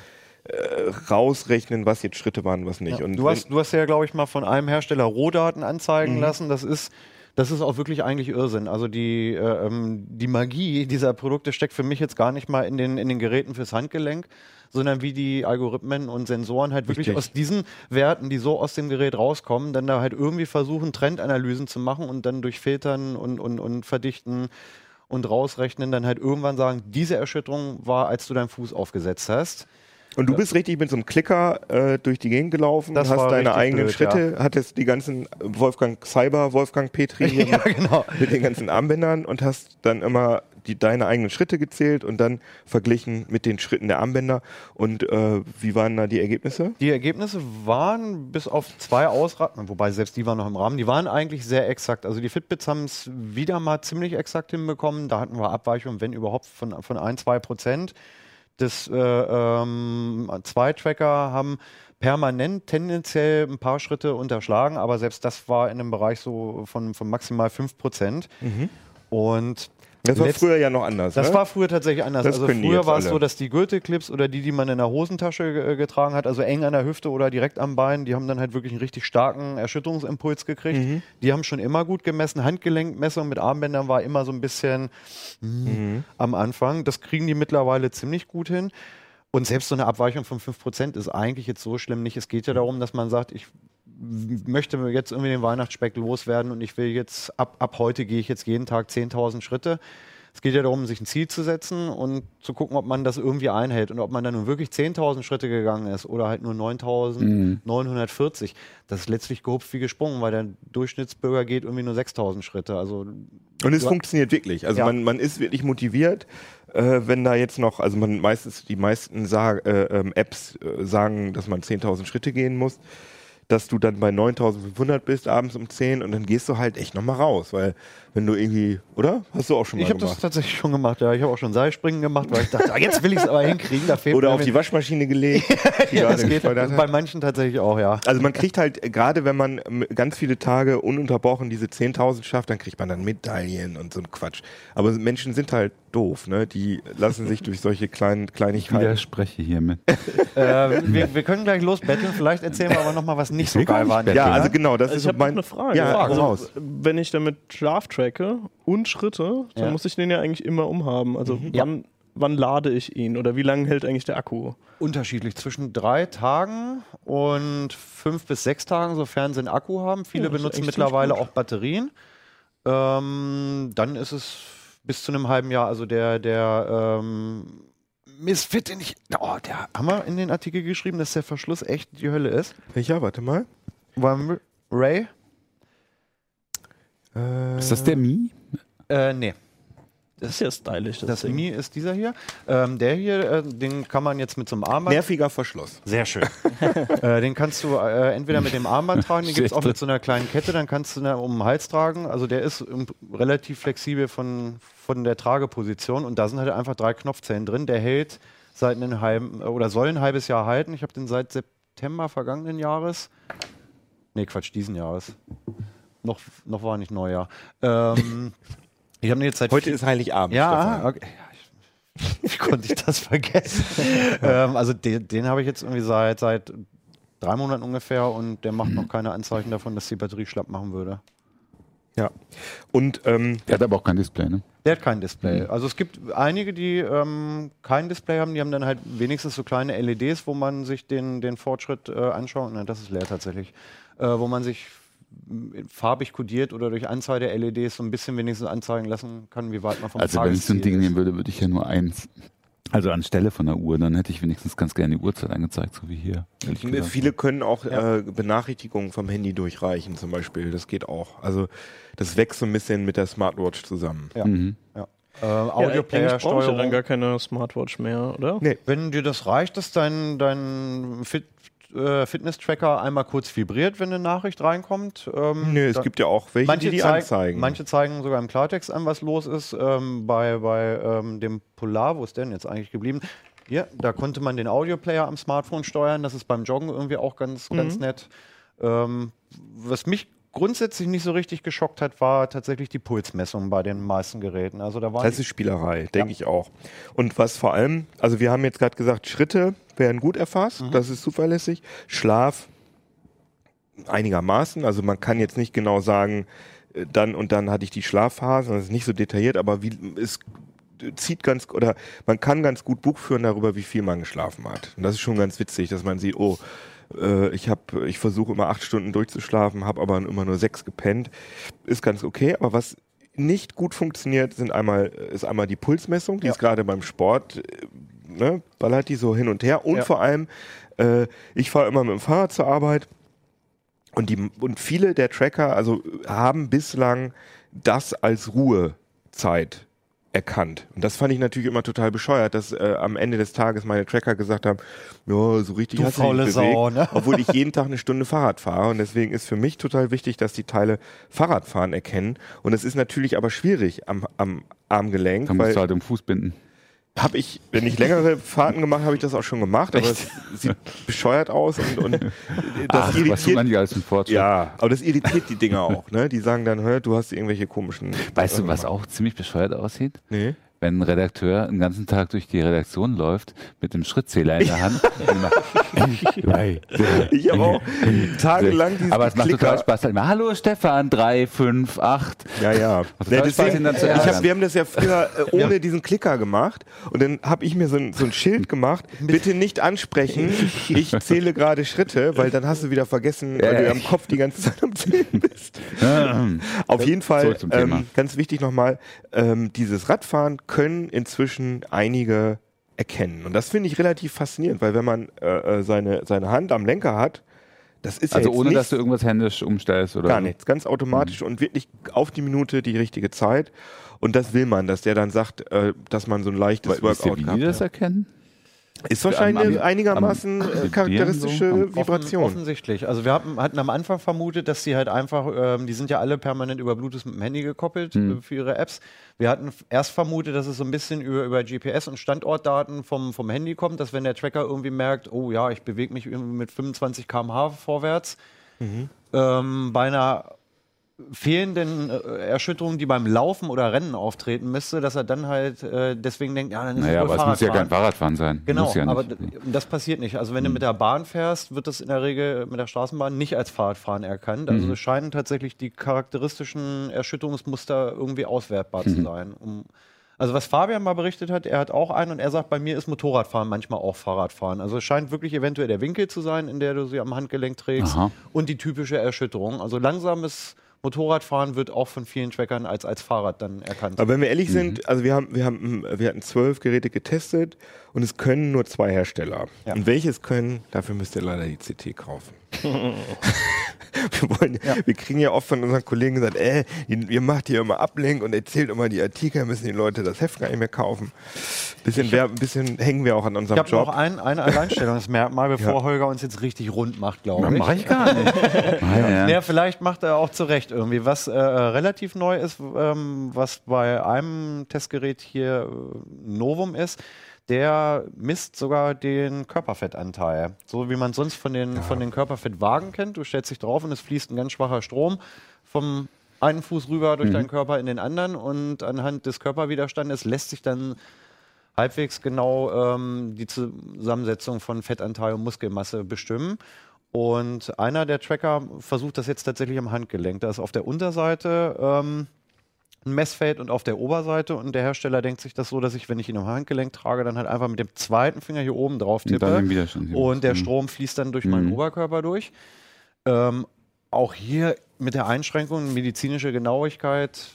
äh, rausrechnen, was jetzt Schritte waren, was nicht. Ja. Und Du, hast, du hast ja, glaube ich, mal von einem Hersteller Rohdaten anzeigen Mhm. lassen. Das ist, das ist auch wirklich eigentlich Irrsinn. Also die, äh, ähm, die Magie dieser Produkte steckt für mich jetzt gar nicht mal in den, in den Geräten fürs Handgelenk, sondern wie die Algorithmen und Sensoren halt wirklich Richtig. aus diesen Werten, die so aus dem Gerät rauskommen, dann da halt irgendwie versuchen, Trendanalysen zu machen und dann durch Filtern und, und, und Verdichten und rausrechnen, dann halt irgendwann sagen, diese Erschütterung war, als du deinen Fuß aufgesetzt hast. Und du bist richtig mit so einem Klicker äh, durch die Gegend gelaufen, Das hast deine eigenen blöd, Schritte, hattest die ganzen Wolfgang Cyber, Wolfgang Petri *laughs* hier ja, genau. mit den ganzen Armbändern und hast dann immer die, deine eigenen Schritte gezählt und dann verglichen mit den Schritten der Armbänder. Und äh, wie waren da die Ergebnisse? Die Ergebnisse waren bis auf zwei Ausraten, wobei selbst die waren noch im Rahmen, die waren eigentlich sehr exakt. Also die Fitbits haben es wieder mal ziemlich exakt hinbekommen. Da hatten wir Abweichungen, wenn überhaupt, von, von ein, zwei Prozent. Das äh, ähm, zwei Tracker haben permanent tendenziell ein paar Schritte unterschlagen, aber selbst das war in einem Bereich so von, von maximal 5 Prozent. Und Das war letzt- früher ja noch anders. das ne? war früher tatsächlich anders. Das also früher war es so, dass die Gürtelclips oder die, die man in der Hosentasche äh, getragen hat, also eng an der Hüfte oder direkt am Bein, die haben dann halt wirklich einen richtig starken Erschütterungsimpuls gekriegt. Mhm. Die haben schon immer gut gemessen. Handgelenkmessung mit Armbändern war immer so ein bisschen Mhm. am Anfang. Das kriegen die mittlerweile ziemlich gut hin. Und selbst so eine Abweichung von 5% ist eigentlich jetzt so schlimm nicht. Es geht ja darum, dass man sagt, ich möchte jetzt irgendwie den Weihnachtsspeck loswerden und ich will jetzt, ab, ab heute gehe ich jetzt jeden Tag 10.000 Schritte. Es geht ja darum, sich ein Ziel zu setzen und zu gucken, ob man das irgendwie einhält und ob man dann nun wirklich 10.000 Schritte gegangen ist oder halt nur 9.940. Das ist letztlich gehupft wie gesprungen, weil der Durchschnittsbürger geht irgendwie nur 6.000 Schritte. Also Und es funktioniert wirklich. Also Ja. man, man ist wirklich motiviert, äh, wenn da jetzt noch, also man meistens, die meisten sag, äh, ähm, Apps äh, sagen, dass man 10.000 Schritte gehen muss, dass du dann bei 9.500 bist abends um 10 und dann gehst du halt echt nochmal raus, weil wenn du irgendwie, oder? Hast du auch schon mal ich habe das gemacht. tatsächlich schon gemacht. Ja, ich habe auch schon Seilspringen gemacht, weil ich dachte, ah, jetzt will ich es aber hinkriegen. Da fehlt Oder mir auf die Waschmaschine gelegt. die *laughs* ja, das geht bei manchen tatsächlich auch, ja. Also man kriegt halt, gerade wenn man ganz viele Tage ununterbrochen diese 10.000 schafft, dann kriegt man dann Medaillen und so ein Quatsch. Aber Menschen sind halt doof, ne? Die lassen sich durch solche kleinen Ich Kleinigkeiten. widerspreche hiermit. äh, wir, wir können gleich losbetteln. Vielleicht erzählen wir aber noch mal was nicht so geil nicht war. an der Ja, also genau, das Also ist ich so habe noch mein. eine Frage. Ja, hau also, raus. wenn ich damit Schlaf tracke und Schritte, dann Ja. muss ich den ja eigentlich immer umhaben. Also Mhm. wann, wann lade ich ihn oder wie lange hält eigentlich der Akku? unterschiedlich zwischen drei Tagen und fünf bis sechs Tagen, sofern sie einen Akku haben. Viele Ja, benutzen mittlerweile auch Batterien. Ähm, dann ist es bis zu einem halben Jahr, also der, der ähm, Misfit, den ich. Oh, der haben wir in den Artikel geschrieben, dass der Verschluss echt die Hölle ist. Welcher? Warte mal. War Ray? Äh, Ist das der Mi? Äh, nee. Das ist ja stylisch. Das, Das Ding. Mi ist dieser hier. Ähm, der hier, äh, den kann man jetzt mit so einem Armband. nerviger Verschluss. Sehr schön. *laughs* äh, den kannst du äh, entweder mit dem Armband tragen, den gibt es auch mit so einer kleinen Kette, dann kannst du ihn um den Hals tragen. Also der ist ähm, relativ flexibel von, von der Trageposition und da sind halt einfach drei Knopfzellen drin. Der hält seit einem halben oder soll ein halbes Jahr halten. Ich habe den seit September vergangenen Jahres. Nee, Quatsch, diesen Jahres. Noch, noch war nicht Neujahr. Ähm, *laughs* ich habe jetzt seit Heute ist Heiligabend. ja, okay. *laughs* Wie konnte ich das vergessen? *laughs* ähm, also den, den habe ich jetzt irgendwie seit, seit drei Monaten ungefähr und der macht noch keine Anzeichen davon, dass die Batterie schlapp machen würde. Ja. Und ähm, Der hat aber auch kein Display, ne? Der hat kein Display. Also es gibt einige, die ähm, kein Display haben, die haben dann halt wenigstens so kleine LEDs, wo man sich den, den Fortschritt äh, anschaut. Nein, das ist leer tatsächlich. Äh, wo man sich farbig kodiert oder durch Anzahl der LEDs so ein bisschen wenigstens anzeigen lassen kann, wie weit man vom Also wenn ich so ein Ding ist. nehmen würde, würde ich ja nur eins. Also anstelle von der Uhr, dann hätte ich wenigstens ganz gerne die Uhrzeit angezeigt, so wie hier. gesagt. viele können auch Ja. äh, Benachrichtigungen vom Handy durchreichen, zum Beispiel. Das geht auch. Also das wächst so ein bisschen mit der Smartwatch zusammen. Ja. Mhm. Ja. Äh, Ja, ich ja dann Audioplayer-Steuerung. gar keine Smartwatch mehr, oder? Nee. Wenn dir das reicht, dass dein, dein Fit, äh, Fitness-Tracker einmal kurz vibriert, wenn eine Nachricht reinkommt. Ähm, Nö, es gibt ja auch welche, manche, die die zeig- anzeigen. manche zeigen sogar im Klartext an, was los ist. Ähm, bei bei ähm, dem Polar, wo ist der denn jetzt eigentlich geblieben? Hier, da konnte man den Audioplayer am Smartphone steuern. Das ist beim Joggen irgendwie auch ganz, Mhm. ganz nett. Ähm, was mich grundsätzlich nicht so richtig geschockt hat, war tatsächlich die Pulsmessung bei den meisten Geräten. Also da waren Das ist Spielerei, denke ich auch. Und was vor allem, also wir haben jetzt gerade gesagt, Schritte werden gut erfasst, Mhm. das ist zuverlässig. Schlaf einigermaßen, also man kann jetzt nicht genau sagen, äh, dann und dann hatte ich die Schlafphase, das ist nicht so detailliert, aber wie es zieht ganz oder man kann ganz gut Buch führen darüber, wie viel man geschlafen hat. Und das ist schon ganz witzig, dass man sieht, oh, äh, ich habe, ich versuche immer acht Stunden durchzuschlafen, habe aber immer nur sechs gepennt, ist ganz okay. Aber was nicht gut funktioniert, sind einmal ist einmal die Pulsmessung, die Ja. ist gerade beim Sport, äh, ne, ballert die so hin und her und Ja. vor allem, äh, ich fahre immer mit dem Fahrrad zur Arbeit und die und viele der Tracker, also haben bislang das als Ruhezeit erkannt. Und das fand ich natürlich immer total bescheuert, dass äh, am Ende des Tages meine Tracker gesagt haben, ja, so richtig Du hast du nicht Sau, bewegt, ne? *laughs* obwohl ich jeden Tag eine Stunde Fahrrad fahre. Und deswegen ist für mich total wichtig, dass die Teile Fahrradfahren erkennen. Und es ist natürlich aber schwierig am, am Armgelenk, Dann musst weil du halt im Fuß binden. Habe ich, wenn ich längere Fahrten gemacht habe, ich das auch schon gemacht, aber es sieht bescheuert aus und, und *laughs* das Ach, was irritiert im Fortschritt? ja, aber das irritiert die Dinger auch, ne? Die sagen dann, hör, du hast irgendwelche komischen. Weißt du, was auch ziemlich bescheuert aussieht? Nee. Wenn ein Redakteur den ganzen Tag durch die Redaktion läuft, mit einem Schrittzähler in der Hand. *laughs* Ich habe auch tagelang diesen Aber es macht Klicker. total Spaß. Immer, Hallo Stefan, drei, fünf, acht. Ja, ja. total Nee, Spaß, ärgern. hab, wir haben das ja früher äh, *laughs* ohne diesen Klicker gemacht und dann habe ich mir so ein, so ein Schild gemacht, bitte nicht ansprechen, ich zähle gerade Schritte, weil dann hast du wieder vergessen, weil du Ja. am Kopf die ganze Zeit am Zählen bist. *laughs* Auf jeden Fall, Zurück zum Thema. ähm, ganz wichtig nochmal, ähm, dieses Radfahren können inzwischen einige erkennen. Und das finde ich relativ faszinierend, weil wenn man äh, äh, seine, seine Hand am Lenker hat, das ist Also ja ohne, nicht dass du irgendwas händisch umstellst oder Gar so. nichts, ganz automatisch Mhm. und wirklich auf die Minute die richtige Zeit. Und das will man, dass der dann sagt, äh, dass man so ein leichtes ihr, Workout wie gehabt die das hat. erkennen? Ist wahrscheinlich eine einigermaßen am äh, charakteristische so? Am- Offen, Vibration. offensichtlich. Also wir hatten, hatten am Anfang vermutet, dass sie halt einfach, ähm, die sind ja alle permanent über Bluetooth mit dem Handy gekoppelt Hm. äh, für ihre Apps. Wir hatten erst vermutet, dass es so ein bisschen über, über GPS und Standortdaten vom, vom Handy kommt, dass wenn der Tracker irgendwie merkt, oh ja, ich bewege mich irgendwie mit 25 km/h vorwärts, Mhm. ähm, bei einer fehlenden äh, Erschütterung, die beim Laufen oder Rennen auftreten müsste, dass er dann halt äh, deswegen denkt, ja, dann ist Naja, es wohl aber es muss ja kein Fahrradfahren sein. Genau, ja aber das passiert nicht. Also wenn du mit der Bahn fährst, wird das in der Regel mit der Straßenbahn nicht als Fahrradfahren erkannt. Also es scheinen tatsächlich die charakteristischen Erschütterungsmuster irgendwie auswertbar zu sein. Um, also was Fabian mal berichtet hat, er hat auch einen und er sagt, bei mir ist Motorradfahren manchmal auch Fahrradfahren. Also es scheint wirklich eventuell der Winkel zu sein, in der du sie am Handgelenk trägst Aha. und die typische Erschütterung. Also langsames Motorradfahren wird auch von vielen Trackern als, als Fahrrad dann erkannt. Aber wenn wir ehrlich Mhm. sind, also wir haben, wir haben, wir hatten zwölf Geräte getestet und es können nur zwei Hersteller. Ja. Und welches können, dafür müsst ihr leider die CT kaufen. *laughs* *laughs* wir, wollen, wir kriegen ja oft von unseren Kollegen gesagt, äh, ihr, macht hier immer Ablenk und erzählt immer die Artikel, müssen die Leute das Heft gar nicht mehr kaufen. Bisschen, wer, ein bisschen hängen wir auch an Ich unserem habe Job. noch ein, ein Alleinstellungsmerkmal, *laughs* bevor Ja. Holger uns jetzt richtig rund macht, glaube ich. Mach ich gar nicht. *laughs* ja. Ja, vielleicht macht er auch zurecht irgendwie. Was äh, relativ neu ist, ähm, was bei einem Testgerät hier äh, Novum ist, der misst sogar den Körperfettanteil. So wie man sonst von den, von den Körperfettwagen kennt. Du stellst dich drauf und es fließt ein ganz schwacher Strom vom einen Fuß rüber durch deinen Körper in den anderen und anhand des Körperwiderstandes lässt sich dann halbwegs genau ähm, die Zusammensetzung von Fettanteil und Muskelmasse bestimmen. Und einer der Tracker versucht das jetzt tatsächlich am Handgelenk. Da ist auf der Unterseite ähm, ein Messfeld und auf der Oberseite. Und der Hersteller denkt sich das so, dass ich, wenn ich ihn am Handgelenk trage, dann halt einfach mit dem zweiten Finger hier oben drauf Und tippe. hier. Und der Mhm. Strom fließt dann durch meinen Mhm. Oberkörper durch. Ähm, auch hier mit der Einschränkung medizinische Genauigkeit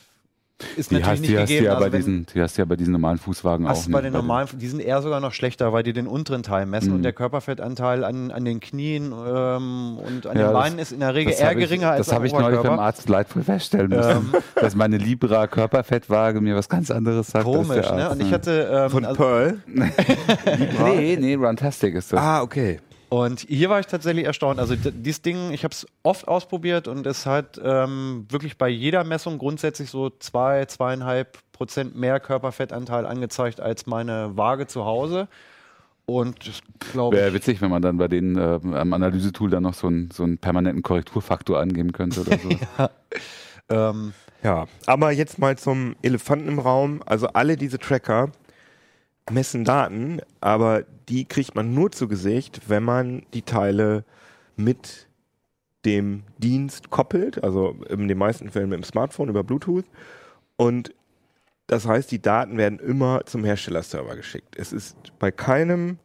ist Die natürlich hast, nicht die, hast du gegeben. ja bei Also wenn- diesen, die hast du ja bei diesen normalen Fußwagen auch. Hast bei nicht. den normalen, die sind eher sogar noch schlechter, weil die den unteren Teil messen Mhm. und der Körperfettanteil an, an den Knien ähm, und an Ja, den Beinen ist in der Regel eher hab ich- geringer als Das habe ich neulich beim. Arzt leidvoll feststellen müssen, Ähm. *laughs* dass meine Libra Körperfettwaage mir was ganz anderes sagt. als Komisch, ne? Und ich hatte ähm, Von also, Pearl. *laughs* Nee, nee, Runtastic ist das. Ah, okay. Und hier war ich tatsächlich erstaunt. Also dieses Ding, ich habe es oft ausprobiert und es hat ähm, wirklich bei jeder Messung grundsätzlich so zwei, zweieinhalb Prozent mehr Körperfettanteil angezeigt als meine Waage zu Hause. Und das glaube Wäre ich. witzig, wenn man dann bei den äh, am Analysetool dann noch so einen, so einen permanenten Korrekturfaktor angeben könnte oder *laughs* so. Ähm, Ja, aber jetzt mal zum Elefanten im Raum. Also alle diese Tracker messen Daten, aber die kriegt man nur zu Gesicht, wenn man die Teile mit dem Dienst koppelt, also in den meisten Fällen mit dem Smartphone über Bluetooth. Und das heißt, die Daten werden immer zum Herstellerserver geschickt. Es ist bei keinem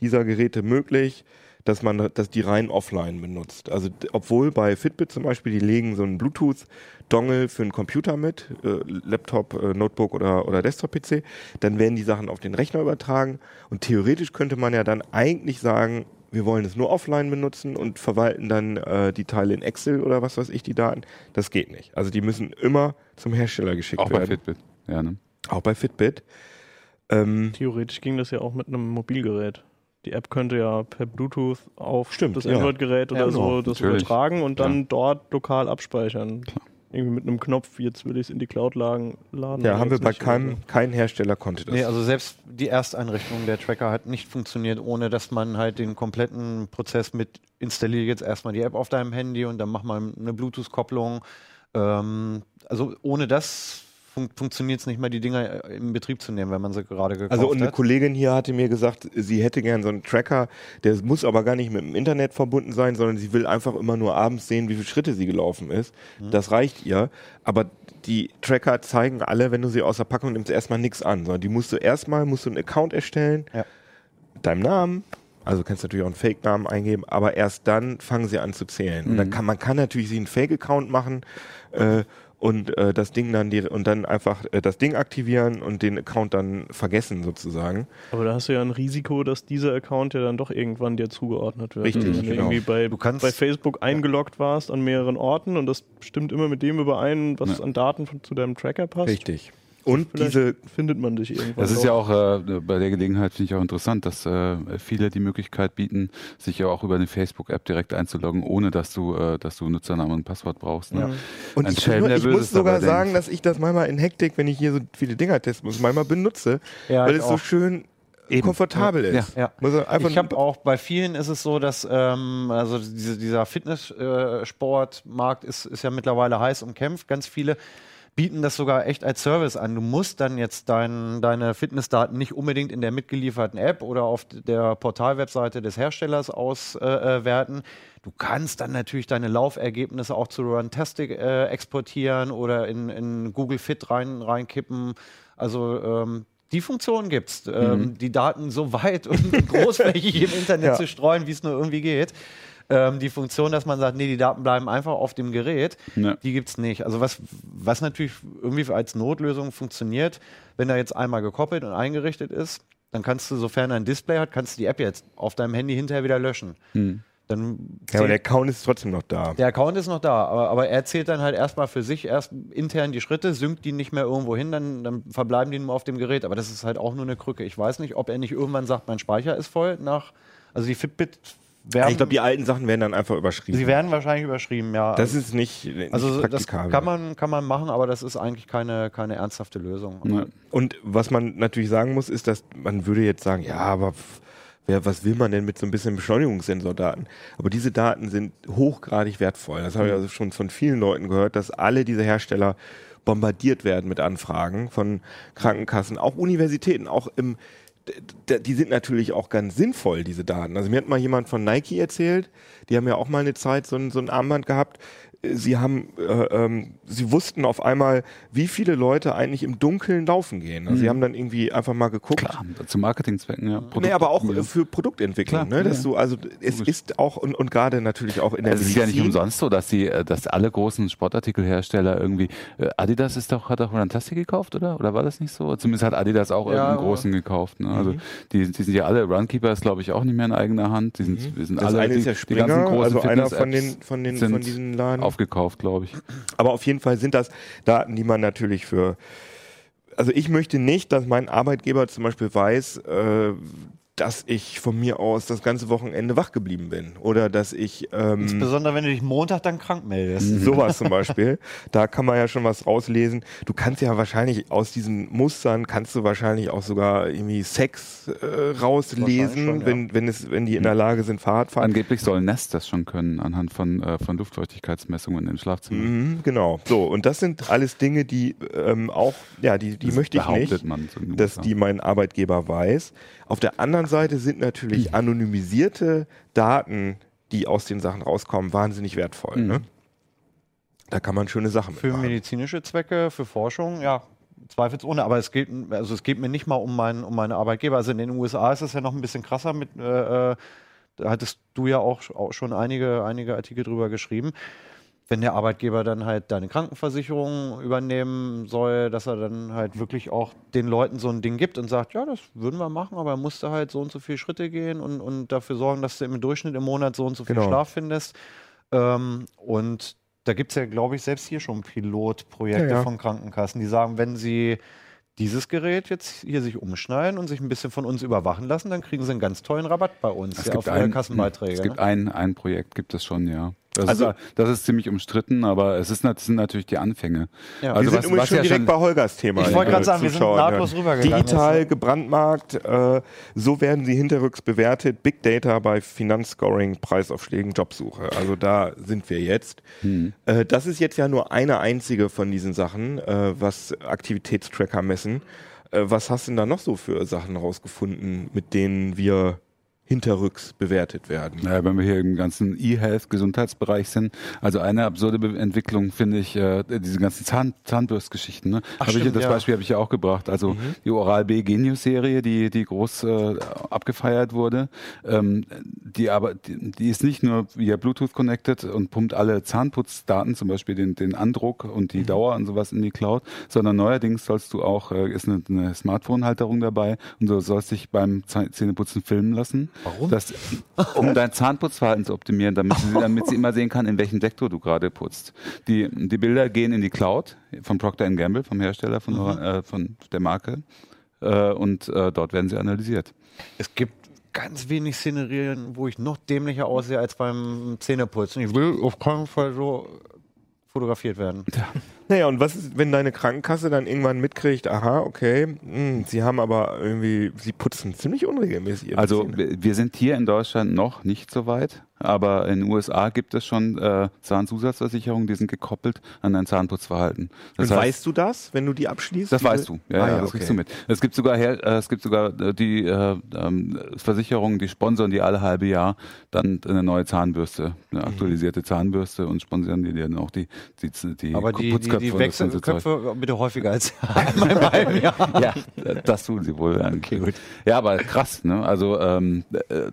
dieser Geräte möglich, dass man dass die rein offline benutzt. Also obwohl bei Fitbit zum Beispiel, die legen so einen Bluetooth-Dongle für einen Computer mit, äh, Laptop, äh, Notebook oder, oder Desktop-PC, dann werden die Sachen auf den Rechner übertragen und theoretisch könnte man ja dann eigentlich sagen, wir wollen es nur offline benutzen und verwalten dann äh, die Teile in Excel oder was weiß ich, die Daten. Das geht nicht. Also die müssen immer zum Hersteller geschickt auch bei werden. Fitbit. Ja, ne? Auch bei Fitbit. Ähm, Theoretisch ging das ja auch mit einem Mobilgerät. Die App könnte ja per Bluetooth auf Stimmt, das ja. Android-Gerät oder Ja, so genau, das natürlich. übertragen und dann Ja. dort lokal abspeichern. Irgendwie mit einem Knopf, jetzt will ich es in die Cloud laden. laden ja, haben wir bei keinem, kein Hersteller konnte das. Nee, also selbst die Ersteinrichtung der Tracker hat nicht funktioniert, ohne dass man halt den kompletten Prozess mit installiere jetzt erstmal die App auf deinem Handy und dann mach mal eine Bluetooth-Kopplung. Ähm, also ohne das fun funktioniert es nicht mehr, die Dinger äh, in Betrieb zu nehmen, wenn man sie gerade gekauft Also und eine hat. Kollegin hier hatte mir gesagt, sie hätte gern so einen Tracker, der muss aber gar nicht mit dem Internet verbunden sein, sondern sie will einfach immer nur abends sehen, wie viele Schritte sie gelaufen ist. Mhm. Das reicht ihr. Aber die Tracker zeigen alle, wenn du sie aus der Packung nimmst, erstmal nichts an, sondern die musst du erstmal, musst du einen Account erstellen, Ja. deinem Namen, also kannst du natürlich auch einen Fake-Namen eingeben, aber erst dann fangen sie an zu zählen. Und Mhm. dann kann man kann natürlich sich einen Fake-Account machen äh, und äh, das Ding dann die, und dann einfach äh, das Ding aktivieren und den Account dann vergessen sozusagen. Aber da hast du ja ein Risiko, dass dieser Account ja dann doch irgendwann dir zugeordnet wird. Richtig, wenn du genau. irgendwie bei, Du kannst- bei Facebook eingeloggt warst an mehreren Orten und das stimmt immer mit dem überein, was Ja. an Daten von, zu deinem Tracker passt. Richtig. Und Vielleicht diese findet man dich irgendwann. Das ist ja auch äh, bei der Gelegenheit finde ich auch interessant, dass äh, viele die Möglichkeit bieten, sich ja auch über eine Facebook-App direkt einzuloggen, ohne dass du, äh, dass du Nutzernamen und Passwort brauchst. Ne? Ja. und Ein ich, Schelm, nur, ich muss sogar sagen, denkt. dass ich das manchmal in Hektik, wenn ich hier so viele Dinger testen muss, manchmal benutze, Ja, weil es so auch. schön Eben. komfortabel Ja. ist. Ja. Einfach ich habe auch bei vielen ist es so, dass ähm, also diese, dieser Fitness-Sportmarkt ist, ist ja mittlerweile heiß umkämpft. Ganz viele bieten das sogar echt als Service an. Du musst dann jetzt dein, deine Fitnessdaten nicht unbedingt in der mitgelieferten App oder auf der Portalwebseite des Herstellers auswerten. Äh, werten. du kannst dann natürlich deine Laufergebnisse auch zu Runtastic äh, exportieren oder in, in Google Fit rein, reinkippen. Also ähm, die Funktion gibt's, ähm, die Daten so weit und großflächig im Internet *laughs* Ja. zu streuen, wie es nur irgendwie geht. Ähm, die Funktion, dass man sagt, nee, die Daten bleiben einfach auf dem Gerät, Ja. die gibt's nicht. Also was, was natürlich irgendwie als Notlösung funktioniert, wenn er jetzt einmal gekoppelt und eingerichtet ist, dann kannst du, sofern er ein Display hat, kannst du die App jetzt auf deinem Handy hinterher wieder löschen. Hm. Dann Ja, aber der Account ist trotzdem noch da. der Account ist noch da, aber, aber er zählt dann halt erstmal für sich erst intern die Schritte, synkt die nicht mehr irgendwo hin, dann, dann verbleiben die nur auf dem Gerät. Aber das ist halt auch nur eine Krücke. Ich weiß nicht, ob er nicht irgendwann sagt, mein Speicher ist voll nach. Also die Fitbit werden. ich glaube, die alten Sachen werden dann einfach überschrieben. sie werden wahrscheinlich überschrieben, ja. das ist nicht, nicht also das kann man, kann man machen, aber das ist eigentlich keine, keine ernsthafte Lösung. Ja. Und was man natürlich sagen muss, ist, dass man würde jetzt sagen, ja, aber wer, was will man denn mit so ein bisschen Beschleunigungssensordaten? Aber diese Daten sind hochgradig wertvoll. Das habe ich also schon von vielen Leuten gehört, dass alle diese Hersteller bombardiert werden mit Anfragen von Krankenkassen, auch Universitäten, auch im die sind natürlich auch ganz sinnvoll, diese Daten. Also mir hat mal jemand von Nike erzählt, die haben ja auch mal eine Zeit so ein, so ein Armband gehabt. Sie haben, äh, ähm, sie wussten auf einmal, wie viele Leute eigentlich im Dunkeln laufen gehen. Also sie haben dann irgendwie einfach mal geguckt. Klar, zu Marketingzwecken, ja. Nee, aber auch äh, Produktoptimierung. für Produktentwicklung, Klar, ne? Dass ja. du, also es Logisch. ist auch und, und gerade natürlich auch in der Es ist ja nicht umsonst so, dass sie, äh, dass alle großen Sportartikelhersteller irgendwie, äh, Adidas ist doch, hat doch Runtastic gekauft, oder? Oder war das nicht so? Zumindest hat Adidas auch Ja, irgendeinen großen gekauft. Ne? Also Mhm. die, die sind ja alle, Runkeeper ist glaube ich auch nicht mehr in eigener Hand. Die sind, wir sind Mhm. Das alle, eine die, ist ja die ganzen Springer, großen also einer von den von den von diesen Laden. Aufgekauft, glaube ich. Aber auf jeden Fall sind das Daten, die man natürlich für. Also ich möchte nicht, dass mein Arbeitgeber zum Beispiel weiß, äh, dass ich von mir aus das ganze Wochenende wach geblieben bin oder dass ich ähm, Insbesondere wenn du dich Montag dann krank meldest. *laughs* sowas zum Beispiel. Da kann man ja schon was rauslesen. Du kannst ja wahrscheinlich aus diesen Mustern kannst du wahrscheinlich auch sogar irgendwie Sex äh, rauslesen, schon, ja. wenn wenn es wenn die in der Lage sind Fahrrad fahren. Angeblich soll Nest das schon können, anhand von, äh, von Luftfeuchtigkeitsmessungen im Schlafzimmer. Mhm, genau. So und das sind alles Dinge, die ähm, auch ja die die Das möchte ich behauptet nicht. man. So dass die mein Arbeitgeber weiß. Auf der anderen Seite sind Mhm. natürlich anonymisierte Daten, die aus den Sachen rauskommen, wahnsinnig wertvoll. Mhm. Ne? Da kann man schöne Sachen Für mitmachen. medizinische Zwecke, für Forschung, ja, zweifelsohne. Aber es geht, also es geht mir nicht mal um, mein, um meine Arbeitgeber. Also in den USA ist es ja noch ein bisschen krasser mit, äh, äh, da hattest du ja auch, auch schon einige, einige Artikel drüber geschrieben. Wenn der Arbeitgeber dann halt deine Krankenversicherung übernehmen soll, dass er dann halt wirklich auch den Leuten so ein Ding gibt und sagt, ja, das würden wir machen, aber er musste halt so und so viele Schritte gehen und, und dafür sorgen, dass du im Durchschnitt im Monat so und so viel Genau. Schlaf findest. Ähm, und da gibt es ja, glaube ich, selbst hier schon Pilotprojekte Ja, ja. von Krankenkassen, die sagen, wenn sie dieses Gerät jetzt hier sich umschneiden und sich ein bisschen von uns überwachen lassen, dann kriegen sie einen ganz tollen Rabatt bei uns Es ja, gibt, auf ihre Kassenbeiträge. es gibt ne? ein, ein Projekt, gibt es schon, ja. Das, Also- ist, das ist ziemlich umstritten, aber es ist, das sind natürlich die Anfänge. Ja. Also wir sind was- übrigens was schon ja direkt schon- bei Holgers Thema. Ich wollte gerade sagen, wir sind nahtlos rübergegangen Digital gebrandmarkt, äh, so werden sie hinterrücks bewertet. Big Data bei Finanzscoring, Preisaufschlägen, Jobsuche. Also da sind wir jetzt. Hm. Äh, das ist jetzt ja nur eine einzige von diesen Sachen, äh, was Aktivitätstracker messen. Äh, was hast du denn da noch so für Sachen rausgefunden, mit denen wir hinterrücks bewertet werden? Naja, wenn wir hier im ganzen E-Health-Gesundheitsbereich sind, also eine absurde Entwicklung finde ich, äh, diese ganzen Zahn Zahnbürstgeschichten. Ne? Ach, ich, stimmt, das ja. Beispiel habe ich ja auch gebracht. Also die Oral-B Genius-Serie, die, die groß äh, abgefeiert wurde, ähm, die aber, die, die ist nicht nur via Bluetooth connected und pumpt alle Zahnputzdaten, zum Beispiel den, den Andruck und die Dauer und sowas in die Cloud, sondern neuerdings sollst du auch, äh, ist eine, eine Smartphone-Halterung dabei und du sollst dich beim Zähneputzen filmen lassen. Warum? Das, um dein Zahnputzverhalten zu optimieren, damit sie, damit sie immer sehen kann, in welchem Sektor du gerade putzt. Die, die Bilder gehen in die Cloud von Procter Gamble, vom Hersteller von, äh, von der Marke. Äh, und äh, dort werden sie analysiert. Es gibt ganz wenig Szenerien, wo ich noch dämlicher aussehe als beim Zähneputzen. Ich will auf keinen Fall so fotografiert werden. Naja, und was ist, wenn deine Krankenkasse dann irgendwann mitkriegt, aha, okay, mh, sie haben aber irgendwie, sie putzen ziemlich unregelmäßig. ihre Also Zähne. wir sind hier in Deutschland noch nicht so weit, aber in den USA gibt es schon äh, Zahnzusatzversicherungen, die sind gekoppelt an dein Zahnputzverhalten. Das und heißt- weißt du das, wenn du die abschließt? Das weißt du, ja, Ah, ja, ja, das okay. kriegst du mit. Es gibt sogar, her, äh, es gibt sogar äh, die äh, ähm, Versicherungen, die sponsern die alle halbe Jahr dann eine neue Zahnbürste, Mhm. eine aktualisierte Zahnbürste und sponsern die dann auch die die, die, die, Putzköpfe die ganze Zeug. Wechselköpfe bitte häufiger als *laughs* einmal im halben Jahr. Ja, das tun sie wohl. Okay, gut. Ja, aber krass, ne? Also ähm, äh, äh,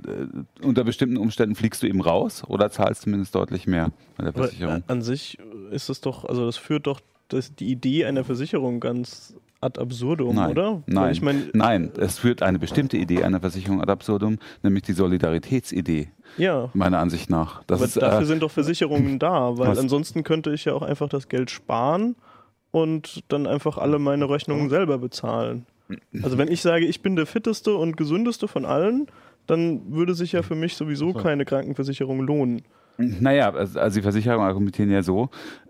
unter bestimmten Umständen fliegst du eben raus oder zahlst zumindest deutlich mehr bei der Aber Versicherung. an sich ist es doch, also das führt doch das, die Idee einer Versicherung ganz ad absurdum, Nein, oder? Nein, Ich meine, nein, es führt eine bestimmte Idee einer Versicherung ad absurdum, nämlich die Solidaritätsidee, ja. meiner Ansicht nach. Das Aber ist, dafür äh, sind doch Versicherungen da, weil was- ansonsten könnte ich ja auch einfach das Geld sparen und dann einfach alle meine Rechnungen selber bezahlen. Also wenn ich sage, ich bin der fitteste und gesündeste von allen, dann würde sich ja für mich sowieso keine Krankenversicherung lohnen. Naja, also also die Versicherungen argumentieren ja so,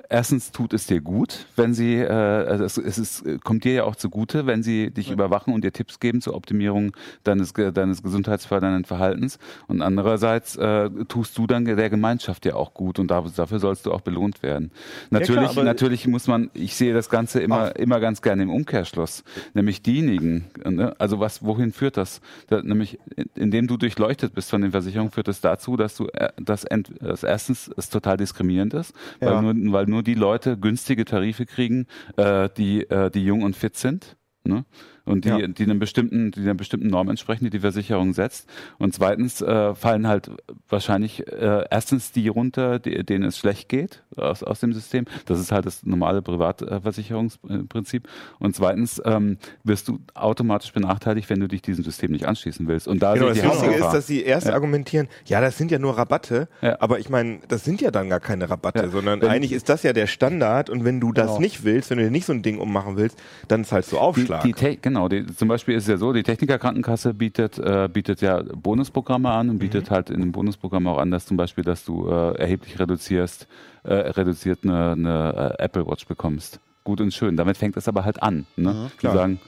erstens tut es dir gut, wenn sie, äh, also es, es ist, kommt dir ja auch zugute, wenn sie dich ja. überwachen und dir Tipps geben zur Optimierung deines, deines gesundheitsfördernden Verhaltens. Und andererseits äh, tust du dann der Gemeinschaft ja auch gut und dafür sollst du auch belohnt werden. Natürlich, ja, klar, natürlich muss man, ich sehe das Ganze immer, immer ganz gerne im Umkehrschluss, nämlich diejenigen, ne? also was, wohin führt das? da nämlich, indem du durchleuchtet bist von den Versicherungen, führt das dazu, dass du, äh, dass, ent, dass erstens es total diskriminierend ist, ja. weil, nur, weil nur die Leute günstige Tarife kriegen, äh, die, äh, die jung und fit sind. Ne? Und die, ja. die, einem bestimmten, die einer bestimmten Norm entsprechen, die die Versicherung setzt. Und zweitens äh, fallen halt wahrscheinlich äh, erstens die runter, die, denen es schlecht geht aus, aus dem System. Das ist halt das normale Privatversicherungsprinzip. Und zweitens ähm, wirst du automatisch benachteiligt, wenn du dich diesem System nicht anschließen willst. Und da genau, das Lustige ist, dass sie erst ja. argumentieren, ja, das sind ja nur Rabatte, ja. aber ich meine, das sind ja dann gar keine Rabatte, sondern wenn eigentlich ist das ja der Standard und wenn du das genau. nicht willst, wenn du dir nicht so ein Ding ummachen willst, dann zahlst du Aufschlag. Die, die genau, Genau, die, zum Beispiel ist es ja so, die Technikerkrankenkasse bietet, äh, bietet ja Bonusprogramme an und bietet mhm. halt in dem Bonusprogramm auch an, dass zum Beispiel, dass du äh, erheblich reduzierst, äh, reduziert eine, eine äh, Apple Watch bekommst. Gut und schön. Damit fängt es aber halt an. Ne? Mhm, die sagen,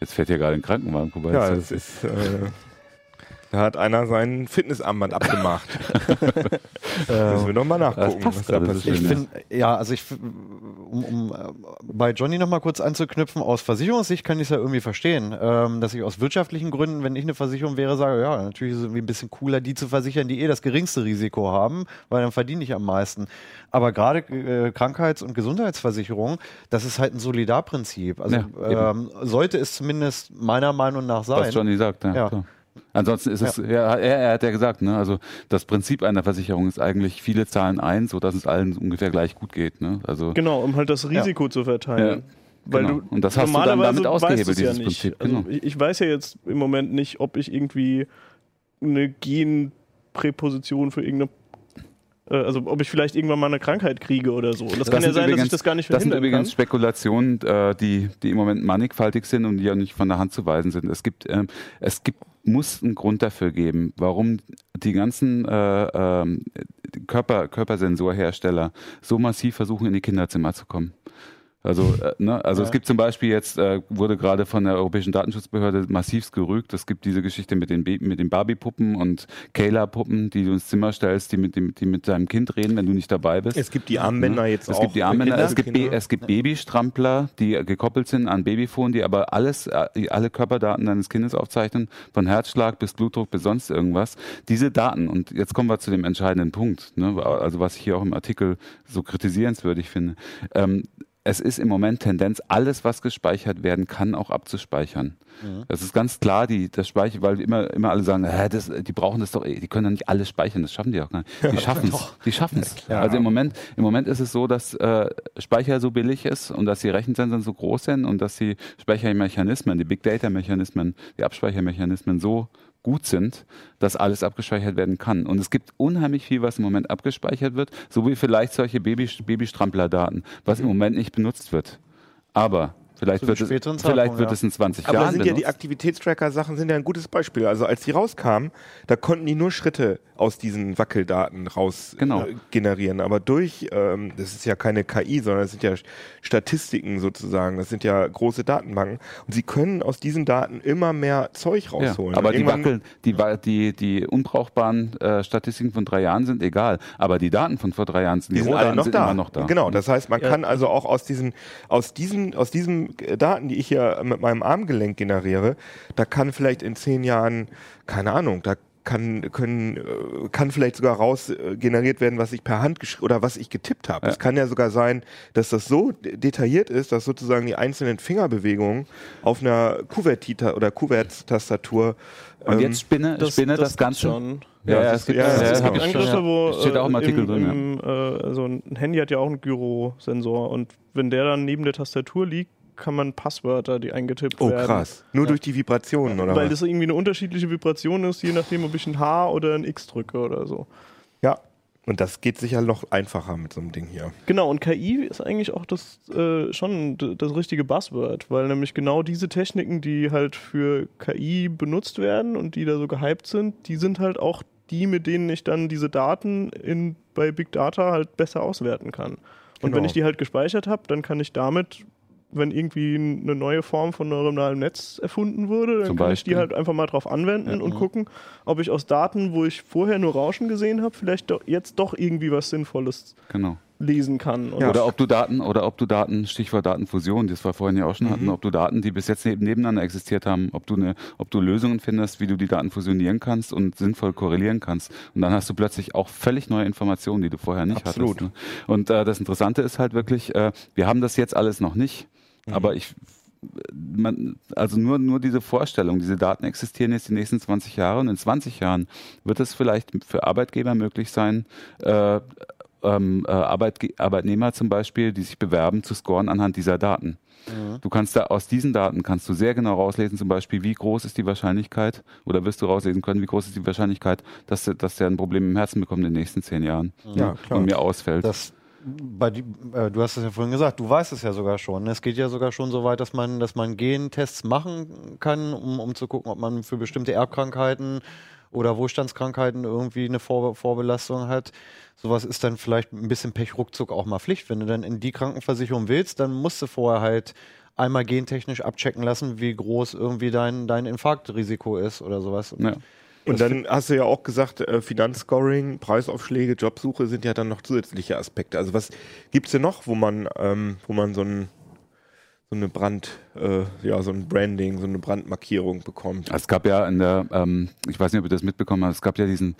jetzt fährt hier gerade ein Krankenwagen vorbei. Ja, das ist, äh, da hat einer sein Fitnessarmband abgemacht. *laughs* Müssen wir nochmal nachgucken, was da passiert. Ich find, ja, also ich, um, um äh, bei Johnny nochmal kurz anzuknüpfen, aus Versicherungssicht kann ich es ja irgendwie verstehen, ähm, dass ich aus wirtschaftlichen Gründen, wenn ich eine Versicherung wäre, sage, ja, natürlich ist es irgendwie ein bisschen cooler, die zu versichern, die eh das geringste Risiko haben, weil dann verdiene ich am meisten. Aber gerade äh, Krankheits- und Gesundheitsversicherung, das ist halt ein Solidarprinzip. Also ja, ähm, sollte es zumindest meiner Meinung nach sein. Was Johnny sagt, ja. ja. Ansonsten ist es, ja. er, er, hat ja gesagt, ne, also das Prinzip einer Versicherung ist eigentlich, viele zahlen ein, sodass es allen ungefähr gleich gut geht. Ne? Also, genau, um halt das Risiko ja. zu verteilen. Weil genau. du und das hast du dann damit ausgehebelt, dieses ja Prinzip. Also genau. ich, ich weiß ja jetzt im Moment nicht, ob ich irgendwie eine Genpräposition für irgendeine äh, also ob ich vielleicht irgendwann mal eine Krankheit kriege oder so. Das, das kann ja sein, übrigens, dass ich das gar nicht verhindern Das sind übrigens kann. Spekulationen, äh, die, die im Moment mannigfaltig sind und die ja nicht von der Hand zu weisen sind. Es gibt, ähm, es gibt muss einen Grund dafür geben, warum die ganzen äh, äh, Körper, Körpersensorhersteller so massiv versuchen, in die Kinderzimmer zu kommen. Also, äh, ne, also ja. es gibt zum Beispiel jetzt, äh, wurde gerade von der Europäischen Datenschutzbehörde massivst gerügt, es gibt diese Geschichte mit den, mit den Barbie-Puppen und Kayla-Puppen, die du ins Zimmer stellst, die mit, dem, die mit deinem Kind reden, wenn du nicht dabei bist. Es gibt die Armbänder ne? jetzt es auch. Gibt die Armbänder, es gibt, Kinder. es gibt Babystrampler, die gekoppelt sind an Babyfon, die aber alles, äh, alle Körperdaten deines Kindes aufzeichnen, von Herzschlag bis Blutdruck bis sonst irgendwas. Diese Daten, und jetzt kommen wir zu dem entscheidenden Punkt, ne, also was ich hier auch im Artikel so kritisierenswürdig finde. Ähm, es ist im Moment Tendenz, alles, was gespeichert werden kann, auch abzuspeichern. Mhm. Das ist ganz klar, die, das Speicher, weil immer, immer alle sagen, hä, das, die brauchen das doch, die können ja nicht alles speichern, das schaffen die auch gar nicht. Die *laughs* ja, schaffen es. Die schaffen es. Ja, also im Moment, im Moment ist es so, dass äh, Speicher so billig ist und dass die Rechenzentren so groß sind und dass die Speichermechanismen, die Big Data Mechanismen, die Abspeichermechanismen so gut sind, dass alles abgespeichert werden kann. Und es gibt unheimlich viel, was im Moment abgespeichert wird, so wie vielleicht solche Baby, Babystrampler-Daten, was im Moment nicht benutzt wird. Aber Vielleicht, wird es, vielleicht wird ja. es in 20 Aber Jahren. Aber sind benutzt. ja die Aktivitätstracker-Sachen sind ja ein gutes Beispiel. Also als die rauskamen, da konnten die nur Schritte aus diesen Wackeldaten raus genau. äh, generieren. Aber durch, ähm, das ist ja keine KI, sondern das sind ja Statistiken sozusagen. Das sind ja große Datenbanken. Und sie können aus diesen Daten immer mehr Zeug rausholen. Ja, aber die wackeln, die, die, die unbrauchbaren äh, Statistiken von drei Jahren sind egal. Aber die Daten von vor drei Jahren sind, die, die sind alle noch sind da. immer noch da. Genau. Das heißt, man ja. kann also auch aus diesen, aus diesen, aus diesem Daten, die ich hier mit meinem Armgelenk generiere, da kann vielleicht in zehn Jahren, keine Ahnung, da kann, können, äh, kann vielleicht sogar raus äh, generiert werden, was ich per Hand geschrieben oder was ich getippt habe. Ja. Es kann ja sogar sein, dass das so detailliert ist, dass sozusagen die einzelnen Fingerbewegungen auf einer Kuvertita oder Kuvertstastatur und ähm, jetzt spinne das, spinne das, das Ganze. Schon. Ja, ja, es gibt, ja, ja, es gibt Angriffe, wo steht auch im äh, Artikel im, drin. Im, äh, also ein Handy hat ja auch einen Gyrosensor und wenn der dann neben der Tastatur liegt, kann man Passwörter, die eingetippt oh, werden. Oh krass. Nur ja. durch die Vibrationen, oder? Weil was? das irgendwie eine unterschiedliche Vibration ist, je nachdem, ob ich ein H oder ein X drücke oder so. Ja. Und das geht sicher noch einfacher mit so einem Ding hier. Genau, und KI ist eigentlich auch das äh, schon das richtige Buzzword, weil nämlich genau diese Techniken, die halt für KI benutzt werden und die da so gehypt sind, die sind halt auch die, mit denen ich dann diese Daten in, bei Big Data halt besser auswerten kann. Und Genau. wenn ich die halt gespeichert habe, dann kann ich damit, wenn irgendwie eine neue Form von neuronalem Netz erfunden wurde, dann Zum kann ich die Beispiel. halt einfach mal drauf anwenden und gucken, ob ich aus Daten, wo ich vorher nur Rauschen gesehen habe, vielleicht doch jetzt doch irgendwie was Sinnvolles Genau. lesen kann. Und Ja. Oder ob du Daten, oder ob du Daten, Stichwort Datenfusion, das wir vorhin ja auch schon hatten, ob du Daten, die bis jetzt neben, nebeneinander existiert haben, ob du eine, ob du Lösungen findest, wie du die Daten fusionieren kannst und sinnvoll korrelieren kannst. Und dann hast du plötzlich auch völlig neue Informationen, die du vorher nicht Absolut. hattest. Ne? Und äh, das Interessante ist halt wirklich, äh, wir haben das jetzt alles noch nicht, aber ich man, also nur, nur diese Vorstellung, diese Daten existieren jetzt die nächsten 20 Jahre und in 20 Jahren wird es vielleicht für Arbeitgeber möglich sein, äh, ähm, äh, Arbeitge Arbeitnehmer zum Beispiel, die sich bewerben, zu scoren anhand dieser Daten. Du kannst da aus diesen Daten kannst du sehr genau rauslesen, zum Beispiel, wie groß ist die Wahrscheinlichkeit, oder wirst du rauslesen können, wie groß ist die Wahrscheinlichkeit, dass, der- dass der ein Problem im Herzen bekommt in den nächsten zehn Jahren Ja, klar. und mir ausfällt. Das, die, äh, du hast es ja vorhin gesagt, du weißt es ja sogar schon. Es geht ja sogar schon so weit, dass man, dass man Gentests machen kann, um, um zu gucken, ob man für bestimmte Erbkrankheiten oder Wohlstandskrankheiten irgendwie eine Vor Vorbelastung hat. Sowas ist dann vielleicht ein bisschen Pech ruckzuck auch mal Pflicht. Wenn du dann in die Krankenversicherung willst, dann musst du vorher halt einmal gentechnisch abchecken lassen, wie groß irgendwie dein, dein Infarktrisiko ist oder sowas. ja. Und dann hast du ja auch gesagt, äh, Finanzscoring, Preisaufschläge, Jobsuche sind ja dann noch zusätzliche Aspekte. Also was gibt's denn noch, wo man, ähm, wo man so, ein, so eine Brand, äh, ja, so ein Branding, so eine Brandmarkierung bekommt? Es gab ja in der, ähm, ich weiß nicht, ob ihr das mitbekommen habt, es gab ja diesen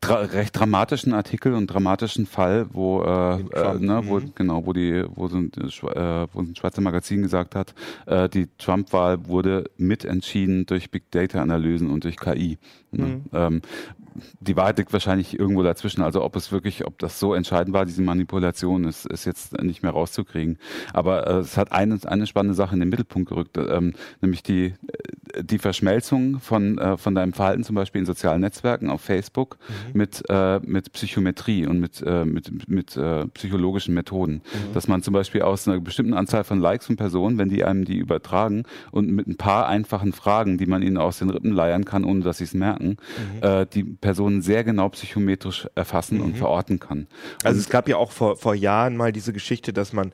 dra recht dramatischen Artikel und dramatischen Fall, wo, äh, äh, ne, wo mhm. genau, wo die, wo so ein, äh, äh, wo ein Schweizer Magazin gesagt hat, äh, die Trump-Wahl wurde mitentschieden durch Big Data-Analysen und durch KI. Ne? Ähm, die Wahrheit liegt wahrscheinlich irgendwo dazwischen. Also ob es wirklich, ob das so entscheidend war, diese Manipulation, ist, ist jetzt nicht mehr rauszukriegen. Aber äh, es hat eine, eine spannende Sache in den Mittelpunkt gerückt, ähm, nämlich die, äh, die Verschmelzung von, äh, von deinem Verhalten zum Beispiel in sozialen Netzwerken auf Facebook mit, äh, mit Psychometrie und mit, äh, mit, mit äh, psychologischen Methoden. Dass man zum Beispiel aus einer bestimmten Anzahl von Likes von Personen, wenn die einem die übertragen und mit ein paar einfachen Fragen, die man ihnen aus den Rippen leiern kann, ohne dass sie es merken, äh, die Personen sehr genau psychometrisch erfassen und verorten kann. Also es gab ja auch vor, vor Jahren mal diese Geschichte, dass man,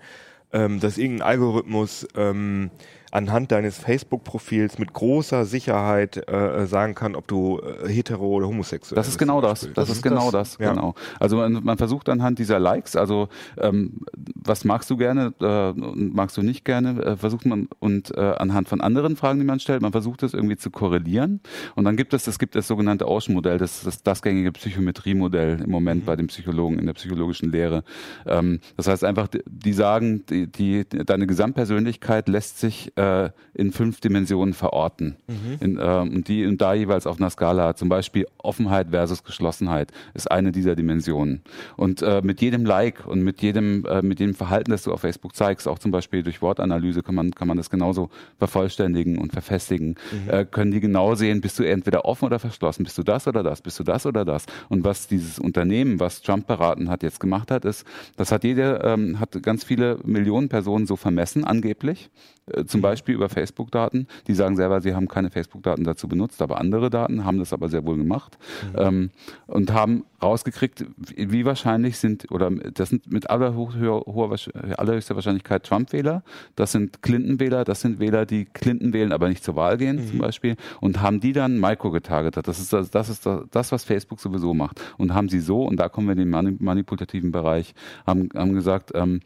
ähm, dass irgendein Algorithmus ähm, anhand deines Facebook-Profils mit großer Sicherheit äh, sagen kann, ob du äh, hetero oder homosexuell Das ist bist. genau das. Beispiel. Das, ist genau das. Ja. Genau. Also man, man versucht anhand dieser Likes, also ähm, was magst du gerne äh, und magst du nicht gerne, äh, versucht man und äh, anhand von anderen Fragen, die man stellt, man versucht das irgendwie zu korrelieren. Und dann gibt es, es gibt das sogenannte Ocean-Modell, das ist das, das gängige Psychometrie-Modell im Moment Mhm. bei den Psychologen in der psychologischen Lehre. Ähm, das heißt einfach, die, die sagen, die, die, deine Gesamtpersönlichkeit lässt sich äh, in fünf Dimensionen verorten. Mhm. In, ähm, und die und da jeweils auf einer Skala. Zum Beispiel Offenheit versus Geschlossenheit ist eine dieser Dimensionen. Und äh, mit jedem Like und mit jedem, äh, mit jedem Verhalten, das du auf Facebook zeigst, auch zum Beispiel durch Wortanalyse kann man, kann man das genauso vervollständigen und verfestigen. Äh, können die genau sehen, bist du entweder offen oder verschlossen, bist du das oder das, bist du das oder das. Und was dieses Unternehmen, was Trump beraten hat, jetzt gemacht hat, ist, das hat jede, ähm, hat ganz viele Millionen Personen so vermessen, angeblich, äh, zum Beispiel über Facebook-Daten. Die sagen selber, sie haben keine Facebook-Daten dazu benutzt, aber andere Daten haben das aber sehr wohl gemacht ähm, und haben rausgekriegt, wie wahrscheinlich sind, oder das sind mit allerhoch, hoher, hoher, Wahrsch- allerhöchster Wahrscheinlichkeit Trump-Wähler, das sind Clinton-Wähler, das sind Wähler, die Clinton wählen, aber nicht zur Wahl gehen zum Beispiel und haben die dann Micro getargetet. Das ist das, das ist das, was Facebook sowieso macht. Und haben sie so, und da kommen wir in den mani- manipulativen Bereich, haben, haben gesagt, ähm,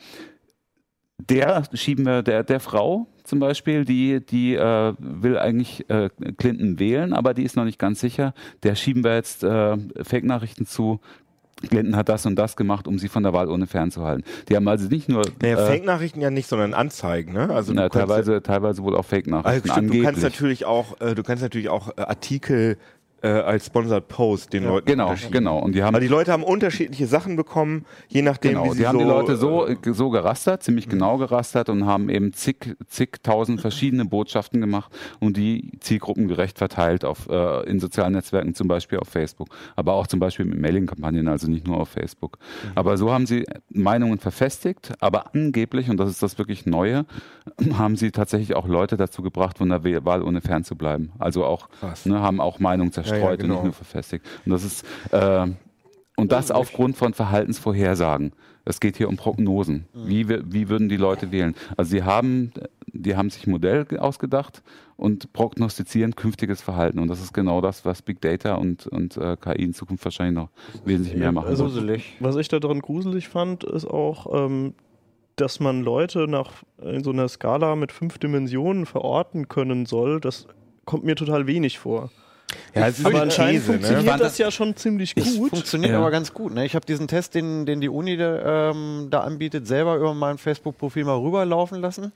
der schieben wir der, der Frau zum Beispiel, die, die äh, will eigentlich äh, Clinton wählen, aber die ist noch nicht ganz sicher. Der schieben wir jetzt äh, Fake-Nachrichten zu. Clinton hat das und das gemacht, um sie von der Wahlurne fernzuhalten. Die haben also nicht nur Naja, äh, Fake-Nachrichten ja nicht, sondern Anzeigen, ne? Also na, teilweise, teilweise wohl auch Also Fake-Nachrichten. stimmt, du kannst natürlich auch, äh, du kannst natürlich auch äh, Artikel äh, als Sponsored Post den Leuten Genau, genau. Und die haben Aber die Leute haben unterschiedliche Sachen bekommen, je nachdem, Genau, wie sie die haben so, die Leute so, äh, so gerastert, ziemlich genau gerastert und haben eben zig, zigtausend verschiedene Botschaften gemacht und die zielgruppengerecht verteilt auf, äh, in sozialen Netzwerken, zum Beispiel auf Facebook, aber auch zum Beispiel mit Mailing-Kampagnen, also nicht nur auf Facebook. Aber so haben sie Meinungen verfestigt, aber angeblich, und das ist das wirklich Neue, *clears throat* haben sie tatsächlich auch Leute dazu gebracht, von der Wahl- Wahlurne fernzubleiben. Also auch, ne, haben auch Meinungen zerstreut Ja, ja, und genau. nicht nur verfestigt. Und das ist, äh, und das aufgrund von Verhaltensvorhersagen. Es geht hier um Prognosen. Wie, wir- wie würden die Leute wählen? Also sie haben, die haben sich ein Modell ausgedacht und prognostizieren künftiges Verhalten. Und das ist genau das, was Big Data und, und äh, KI in Zukunft wahrscheinlich noch wesentlich mehr machen also- wird. Gruselig. Was ich daran gruselig fand, ist auch, ähm, dass man Leute nach in so einer Skala mit fünf Dimensionen verorten können soll. Das kommt mir total wenig vor. Ja, es ist Aber eine anscheinend These, funktioniert ne? das ja schon ziemlich gut. Funktioniert Ja. aber ganz gut. Ne? Ich habe diesen Test, den, den die Uni da, ähm, da anbietet, selber über mein Facebook-Profil mal rüberlaufen lassen.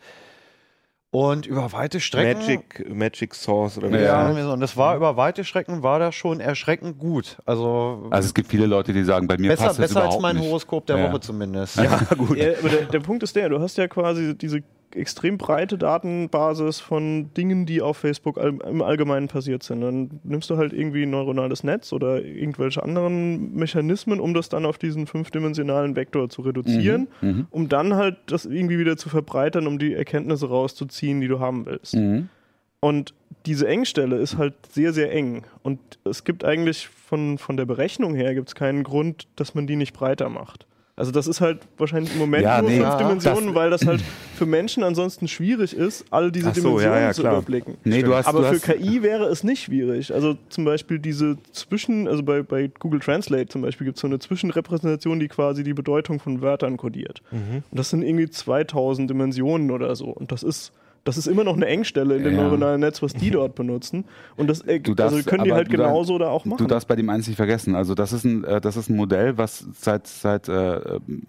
Und über weite Strecken. Magic, Magic Source oder wie Ja, so. und das war über weite Strecken war das schon erschreckend gut. Also, Also es gibt viele Leute, die sagen, bei mir besser, passt das besser als überhaupt mein nicht. Horoskop der Ja. Woche zumindest. *laughs* Ja, gut. Ja, aber der, der Punkt ist der, du hast ja quasi diese extrem breite Datenbasis von Dingen, die auf Facebook all, im Allgemeinen passiert sind. Dann nimmst du halt irgendwie ein neuronales Netz oder irgendwelche anderen Mechanismen, um das dann auf diesen fünfdimensionalen Vektor zu reduzieren, Mhm. um dann halt das irgendwie wieder zu verbreitern, um die Erkenntnisse rauszuziehen, die du haben willst. Mhm. Und diese Engstelle ist halt sehr, sehr eng. Und es gibt eigentlich von, von der Berechnung her gibt's keinen Grund, dass man die nicht breiter macht. Also das ist halt wahrscheinlich im Moment Ja, nur nee, fünf ja, Dimensionen, das- weil das halt für Menschen ansonsten schwierig ist, all diese so, Dimensionen ja, zu überblicken. Nee, du hast, Aber du für hast, KI wäre es nicht schwierig. Also zum Beispiel diese Zwischen, also bei, bei Google Translate zum Beispiel gibt es so eine Zwischenrepräsentation, die quasi die Bedeutung von Wörtern kodiert. Mhm. Und das sind irgendwie 2000 Dimensionen oder so. Und das ist, das ist immer noch eine Engstelle in dem Ja. neuronalen Netz, was die dort benutzen. Und das äh, Du darfst- also können die halt genauso da auch machen. Du darfst bei dem eins nicht vergessen. Also das ist ein, äh, das ist ein Modell, was seit, seit äh,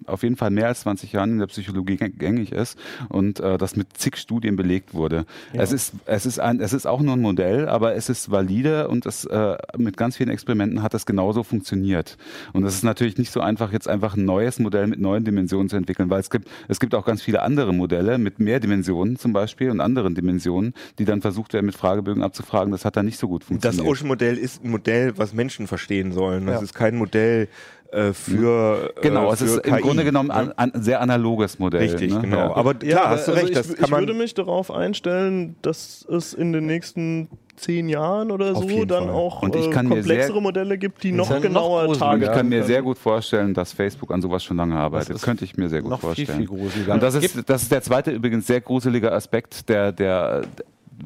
auf jeden Fall mehr als 20 Jahren in der Psychologie gäng- gängig ist und äh, das mit zig Studien belegt wurde. Es ist, es ist ein, es ist auch nur ein Modell, aber es ist valide und es äh, mit ganz vielen Experimenten hat das genauso funktioniert. Und es ist natürlich nicht so einfach, jetzt einfach ein neues Modell mit neuen Dimensionen zu entwickeln, weil es gibt, es gibt auch ganz viele andere Modelle mit mehr Dimensionen zum Beispiel und anderen Dimensionen, die dann versucht werden, mit Fragebögen abzufragen. Das hat dann nicht so gut Das funktioniert. Ocean-Modell ist ein Modell, was Menschen verstehen sollen. Das Ja. ist kein Modell äh, für Genau, äh, es für ist im KI, Grunde genommen ne? ein, ein sehr analoges Modell. Richtig, ne? genau. Ja. Aber klar, Ja, hast du also recht. Ich, Das ich würde mich darauf einstellen, dass es in den nächsten zehn Jahren oder Auf so dann Fall. auch Und ich äh, kann komplexere sehr- Modelle gibt, die noch noch genauer gruseliger. Und ich kann mir sehr gut vorstellen, dass Facebook an sowas schon lange arbeitet. Könnte ich mir sehr gut noch viel, vorstellen. viel gruseliger. Und das ist, das ist der zweite übrigens sehr gruselige Aspekt, der, der,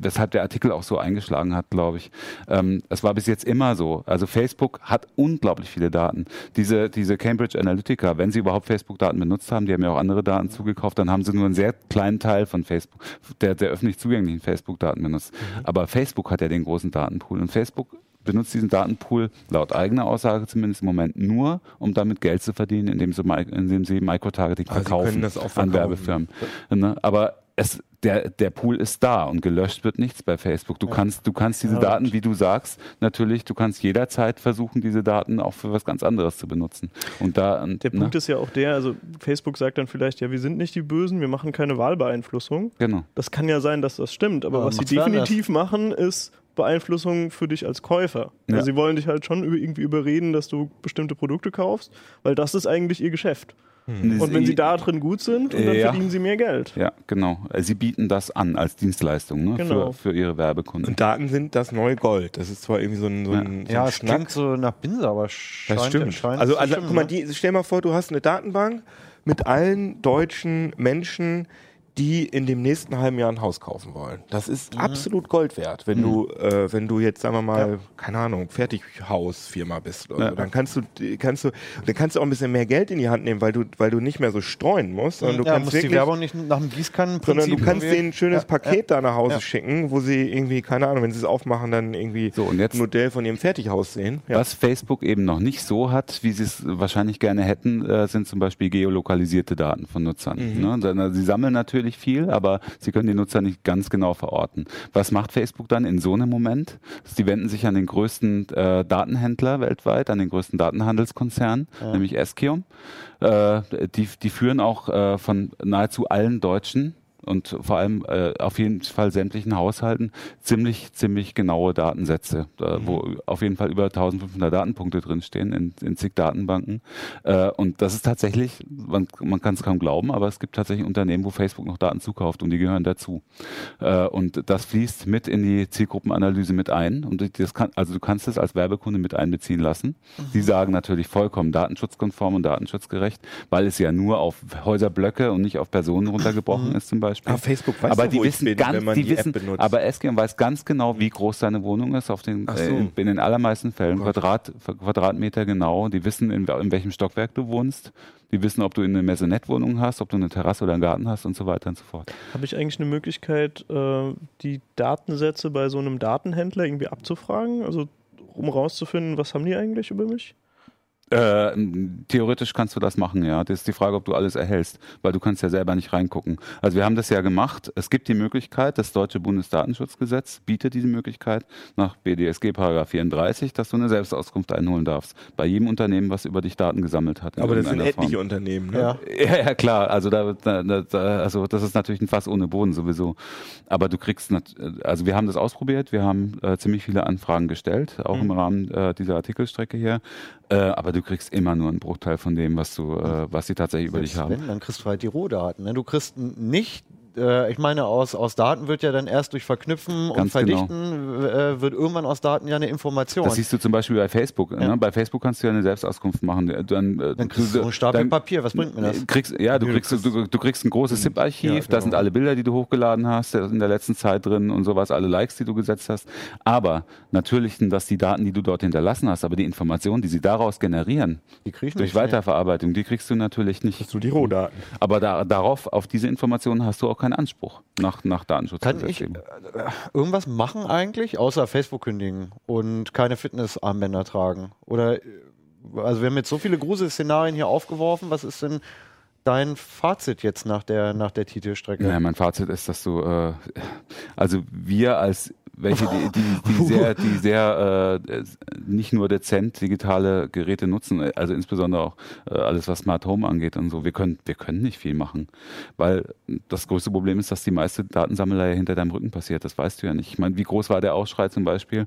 weshalb der Artikel auch so eingeschlagen hat, glaube ich. Ähm, es war bis jetzt immer so. Also Facebook hat unglaublich viele Daten. Diese, diese Cambridge Analytica, wenn sie überhaupt Facebook-Daten benutzt haben, die haben ja auch andere Daten zugekauft, dann haben sie nur einen sehr kleinen Teil von Facebook, der, der öffentlich zugänglichen Facebook-Daten benutzt. Aber Facebook hat ja den großen Datenpool und Facebook benutzt diesen Datenpool laut eigener Aussage zumindest im Moment nur, um damit Geld zu verdienen, indem sie, indem sie Microtargeting Ah, verkaufen das auch an verkaufen. Werbefirmen. Ne? Aber es, der, der Pool ist da und gelöscht wird nichts bei Facebook. Du kannst, du kannst diese Ja, Daten, wie du sagst, natürlich, du kannst jederzeit versuchen, diese Daten auch für was ganz anderes zu benutzen. Und da, und, Der ne? Punkt ist ja auch der, also Facebook sagt dann vielleicht, ja, wir sind nicht die Bösen, wir machen keine Wahlbeeinflussung. genau. Das kann ja sein, dass das stimmt, aber Ja, was sie definitiv machen, ist Beeinflussung für dich als Käufer. Ja. Also sie wollen dich halt schon über- irgendwie überreden, dass du bestimmte Produkte kaufst, weil das ist eigentlich ihr Geschäft. Und wenn sie da drin gut sind, und dann Ja. verdienen sie mehr Geld. Ja, genau. Sie bieten das an als Dienstleistung ne? Genau. für, für ihre Werbekunden. Und Daten sind das neue Gold. Das ist zwar irgendwie so ein, so ein, so ja, ein es Schnack. klingt so nach Binse, aber scheint, Das stimmt. scheint Also, also stimmen, guck mal, die, stell mal vor, du hast eine Datenbank mit allen deutschen Menschen, die in dem nächsten halben Jahr ein Haus kaufen wollen. Das ist Mhm. absolut Gold wert, wenn du, äh, wenn du jetzt, sagen wir mal, keine Ahnung, Fertighausfirma bist oder Ja. so. Dann kannst du, kannst du, dann kannst du auch ein bisschen mehr Geld in die Hand nehmen, weil du, weil du nicht mehr so streuen musst, sondern du ja, kannst muss wirklich die Werbung nicht nach dem Gießkannen sondern du kannst denen ein schönes Ja, Paket da nach Hause ja. schicken, wo sie irgendwie, keine Ahnung, wenn sie es aufmachen, dann irgendwie So, und jetzt- ein Modell von ihrem Fertighaus sehen. Ja. Was Facebook eben noch nicht so hat, wie sie es wahrscheinlich gerne hätten, äh, sind zum Beispiel geolokalisierte Daten von Nutzern. Mhm. Ne? Äh, Sie sammeln natürlich viel, aber sie können die Nutzer nicht ganz genau verorten. Was macht Facebook dann in so einem Moment? Sie wenden sich an den größten äh, Datenhändler weltweit, an den größten Datenhandelskonzern, nämlich Escium. Äh, die, die führen auch äh, von nahezu allen Deutschen und vor allem äh, auf jeden Fall sämtlichen Haushalten ziemlich, ziemlich genaue Datensätze, äh, mhm. wo auf jeden Fall über 1500 Datenpunkte drinstehen in, in zig Datenbanken. Äh, und das ist tatsächlich, man, man kann es kaum glauben, aber es gibt tatsächlich Unternehmen, wo Facebook noch Daten zukauft und die gehören dazu. Äh, und das fließt mit in die Zielgruppenanalyse mit ein. Und das kann, also du kannst es als Werbekunde mit einbeziehen lassen. Mhm. Die sagen natürlich vollkommen datenschutzkonform und datenschutzgerecht, weil es ja nur auf Häuserblöcke und nicht auf Personen runtergebrochen mhm. ist zum Beispiel. Aber ah, Facebook weiß aber doch, die wissen bin, ganz, wenn man die, die, wissen, App benutzt. aber Eskian weiß ganz genau, wie groß seine Wohnung ist, auf den, Ach so. äh, in den allermeisten Fällen, Oh. Quadrat, Quadratmeter genau. Die wissen, in, in welchem Stockwerk du wohnst. Die wissen, ob du eine Maisonette-Wohnung hast, ob du eine Terrasse oder einen Garten hast und so weiter und so fort. Habe ich eigentlich eine Möglichkeit, äh, die Datensätze bei so einem Datenhändler irgendwie abzufragen? Also um rauszufinden, was haben die eigentlich über mich? Äh, theoretisch kannst du das machen, ja. Das ist die Frage, ob du alles erhältst, weil du kannst ja selber nicht reingucken. Also wir haben das ja gemacht. Es gibt die Möglichkeit, das deutsche Bundesdatenschutzgesetz bietet diese Möglichkeit nach BDSG Paragraph 34, dass du eine Selbstauskunft einholen darfst. Bei jedem Unternehmen, was über dich Daten gesammelt hat. Aber das sind irgendeiner Form. etliche Unternehmen, ne? Ja. Ja, ja, klar. Also da, da, da, also das ist natürlich ein Fass ohne Boden sowieso. Aber du kriegst, also wir haben das ausprobiert. Wir haben äh, ziemlich viele Anfragen gestellt, auch im Rahmen äh, dieser Artikelstrecke hier. Äh, aber du kriegst immer nur einen Bruchteil von dem, was du, äh, was sie tatsächlich über dich Selbst haben. Wenn, dann kriegst du halt die Rohdaten. Ne? Du kriegst nicht, äh, ich meine, aus, aus Daten wird ja dann erst durch Verknüpfen und Ganz genau. Verdichten äh, wird irgendwann aus Daten ja eine Information. Das siehst du zum Beispiel bei Facebook. Ja. Ne? Bei Facebook kannst du ja eine Selbstauskunft machen. Dann, äh, dann kriegst du so einen Stapel dann- Papier. Was bringt mir das? Kriegst, ja, du kriegst, du, du kriegst ein großes ZIP-Archiv, Ja, da genau. sind alle Bilder, die du hochgeladen hast in der letzten Zeit drin und sowas, alle Likes, die du gesetzt hast. Aber natürlich sind das die Daten, die du dort hinterlassen hast, aber die Informationen, die sie daraus generieren, durch. Weiterverarbeitung, die kriegst du natürlich nicht. So die Rohdaten. Aber da, darauf, auf diese Informationen hast du auch keinen Anspruch nach, nach Datenschutzgesetz. Kann ich äh, irgendwas machen eigentlich, außer Facebook kündigen und keine Fitnessarmbänder tragen? Oder, äh, also wir haben jetzt so viele Gruselszenarien hier aufgeworfen. Was ist denn dein Fazit jetzt nach der, nach der Titelstrecke? Ja, mein Fazit ist, dass du, äh, also wir als welche, die, die, die *laughs* sehr, die sehr äh, nicht nur dezent digitale Geräte nutzen, also insbesondere auch äh, alles, was Smart Home angeht und so. Wir können, wir können nicht viel machen, weil das größte Problem ist, dass die meiste Datensammelei hinter deinem Rücken passiert. Das weißt du ja nicht. Ich meine, wie groß war der Aufschrei zum Beispiel?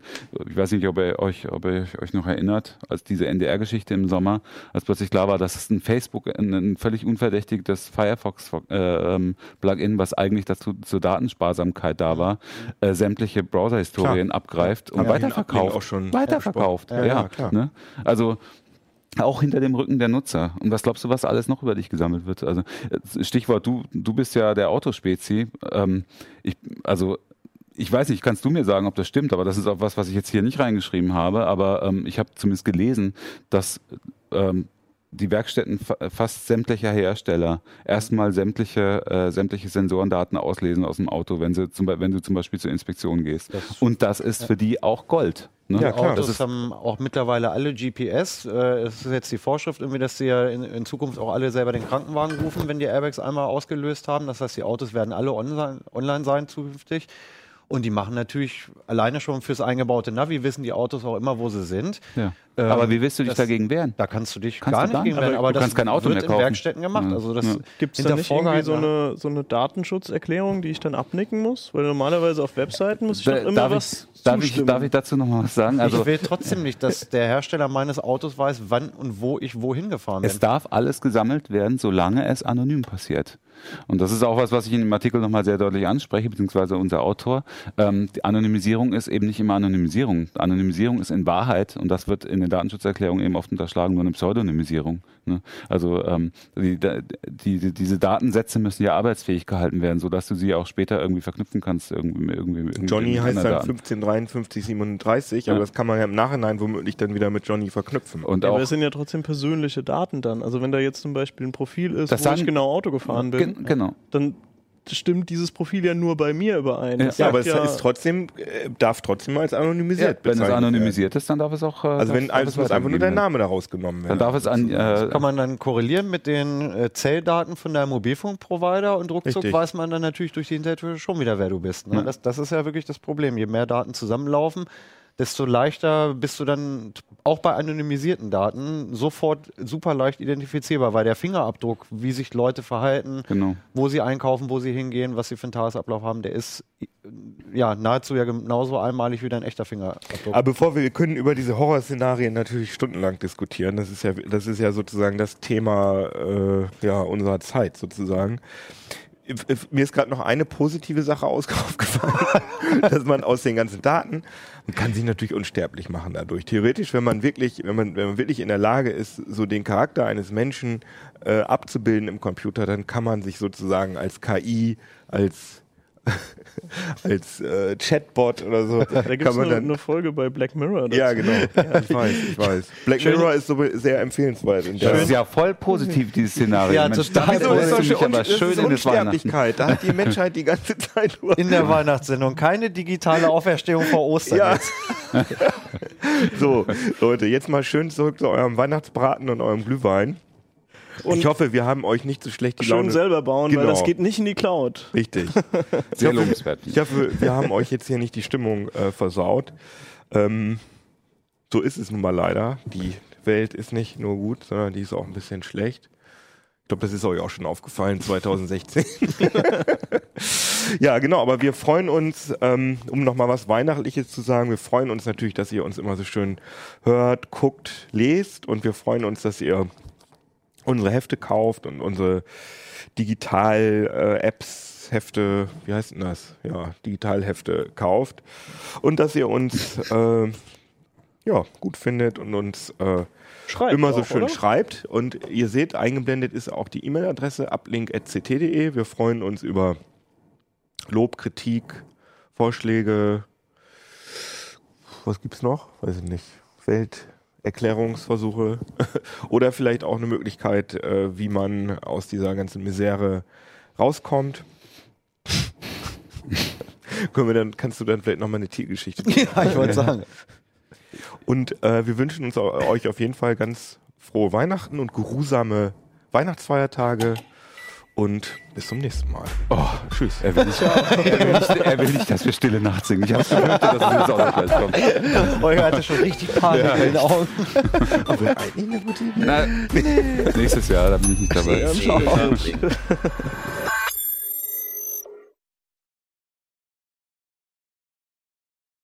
Ich weiß nicht, ob ihr euch, ob ihr euch noch erinnert, als diese NDR-Geschichte im Sommer, als plötzlich klar war, dass es ein Facebook, ein, ein völlig unverdächtigtes Firefox-Plugin, was eigentlich dazu zur Datensparsamkeit da war, äh, sämtliche Browser-Historien abgreift und weiterverkauft. Auch schon weiterverkauft. Ja, ja, klar. Ne? Also auch hinter dem Rücken der Nutzer. Und was glaubst du, was alles noch über dich gesammelt wird? Also äh, Stichwort, du, du bist ja der Autospezi. Ähm, ich, also ich weiß nicht, kannst du mir sagen, ob das stimmt, aber das ist auch was, was ich jetzt hier nicht reingeschrieben habe, aber ähm, ich habe zumindest gelesen, dass ähm, die Werkstätten fa fast sämtlicher Hersteller erstmal sämtliche, äh, sämtliche Sensorendaten auslesen aus dem Auto, wenn, sie zum, wenn du zum Beispiel zur Inspektion gehst. Und das ist für die auch Gold. Ne? Ja, klar. Autos Das ist, haben auch mittlerweile alle GPS. Äh, Es ist jetzt die Vorschrift irgendwie, dass sie ja in, in Zukunft auch alle selber den Krankenwagen rufen, wenn die Airbags einmal ausgelöst haben. Das heißt, die Autos werden alle online, online sein zukünftig. Und die machen natürlich alleine schon fürs eingebaute Navi, wissen die Autos auch immer, wo sie sind. ja. Ähm, aber wie willst du dich das- dagegen wehren? Da kannst du dich Kannst gar du nicht gegen wehren, Aber aber du das kannst kein Auto wird mehr in kaufen. Werkstätten gemacht. Ja. Also das Ja. Gibt es da nicht irgendwie so eine, so eine Datenschutzerklärung, die ich dann abnicken muss? Weil normalerweise auf Webseiten muss ich doch Da- immer darf, was ich, darf, ich, darf ich dazu noch mal was sagen? Also ich will trotzdem nicht, dass *laughs* der Hersteller meines Autos weiß, wann und wo ich wohin gefahren bin. Es darf alles gesammelt werden, solange es anonym passiert. Und das ist auch was, was ich in dem Artikel nochmal sehr deutlich anspreche, beziehungsweise unser Autor. Ähm, die Anonymisierung ist eben nicht immer Anonymisierung. Anonymisierung ist in Wahrheit, und das wird in den Datenschutzerklärungen eben oft unterschlagen, nur eine Pseudonymisierung. Ne? Also ähm, die, die, die, diese Datensätze müssen ja arbeitsfähig gehalten werden, sodass du sie auch später irgendwie verknüpfen kannst. Irgendwie, irgendwie, irgendwie Johnny heißt dann Daten. 155337, aber Ja. das kann man ja im Nachhinein womöglich dann wieder mit Johnny verknüpfen. Und Ja, auch aber es sind ja trotzdem persönliche Daten dann. Also wenn da jetzt zum Beispiel ein Profil ist, Das wo sagen- ich genau Auto gefahren bin, Gen genau. dann stimmt dieses Profil ja nur bei mir überein. Ja. Das ja, aber es ist trotzdem, äh, darf trotzdem als anonymisiert wenn es anonymisiert ist, dann darf es auch. äh, Also wenn es muss einfach nur werden. Name daraus genommen werden. Dann darf es an. Äh, kann man dann korrelieren mit den äh, Zelldaten von deinem Mobilfunkprovider und ruckzuck Richtig. weiß man dann natürlich durch die Hintertür schon wieder, wer du bist. Ne? Ja. Das, das ist ja wirklich das Problem. Je mehr Daten zusammenlaufen, desto leichter bist du dann auch bei anonymisierten Daten sofort super leicht identifizierbar, weil der Fingerabdruck, wie sich Leute verhalten, Genau. wo sie einkaufen, wo sie hingehen, was sie für einen Tagesablauf haben, der ist äh, ja nahezu ja genauso einmalig wie dein echter Fingerabdruck. Aber bevor wir, wir können über diese Horrorszenarien natürlich stundenlang diskutieren. Das ist ja, das ist ja sozusagen das Thema äh, ja, unserer Zeit sozusagen. If- Mir ist gerade noch eine positive Sache *laughs* aufgefallen, dass man aus den ganzen Daten, man kann sich natürlich unsterblich machen dadurch. Theoretisch, wenn man wirklich, wenn man, wenn man wirklich in der Lage ist, so den Charakter eines Menschen äh, abzubilden im Computer, dann kann man sich sozusagen als KI, als *laughs* als äh, Chatbot oder so, Da gibt kann es man eine, dann eine Folge bei Black Mirror. dazu. ja, genau. Ich weiß, ich weiß. Black Schön- Mirror ist so sehr empfehlenswert. Das ist ja voll positiv, dieses Szenario. Ja, Mensch, total da Wieso ist mich schon aber das ist schön in das. Unsterblichkeit. Da hat die *laughs* Menschheit die ganze Zeit nur. in der Weihnachtssendung keine digitale Auferstehung vor Ostern. Ja. *laughs* So, Leute, jetzt mal schön zurück zu eurem Weihnachtsbraten und eurem Glühwein. Und ich hoffe, wir haben euch nicht so schlecht die schön Laune. selber bauen, weil Genau. das geht nicht in die Cloud. Richtig. *laughs* Sehr lobenswert. Ich hoffe, wir haben euch jetzt hier nicht die Stimmung äh, versaut. Ähm, so ist es nun mal leider. Die Welt ist nicht nur gut, sondern die ist auch ein bisschen schlecht. Ich glaube, das ist euch auch schon aufgefallen 2016. *laughs* ja, genau, aber wir freuen uns, ähm, um nochmal was Weihnachtliches zu sagen, wir freuen uns natürlich, dass ihr uns immer so schön hört, guckt, lest und wir freuen uns, dass ihr unsere Hefte kauft und unsere Digital-Apps, Hefte, wie heißt denn das? Ja, Digitalhefte kauft und dass ihr uns äh, ja, gut findet und uns äh, immer so auch, schön oder? schreibt. Und ihr seht, eingeblendet ist auch die E-Mail-Adresse uplink.ct.de. Wir freuen uns über Lob, Kritik, Vorschläge. Was gibt's noch? Weiß ich nicht. Welterklärungsversuche. *laughs* Oder vielleicht auch eine Möglichkeit, äh, wie man aus dieser ganzen Misere rauskommt. *laughs* Können wir dann, kannst du dann vielleicht nochmal eine Tiergeschichte ja, ich wollte sagen. *laughs* und äh, wir wünschen uns euch auf jeden Fall ganz frohe Weihnachten und geruhsame Weihnachtsfeiertage. Und bis zum nächsten Mal. Oh, tschüss. Er will, nicht, er, will nicht, er will nicht, dass wir Stille Nacht singen. Ich habe befürchtet, dass es jetzt auch noch gleich kommt. Euer hatte schon richtig Panik Ja, in den Augen. *laughs* Aber eigentlich eine gute Idee. Na, nächstes Jahr, da bin ich nicht dabei.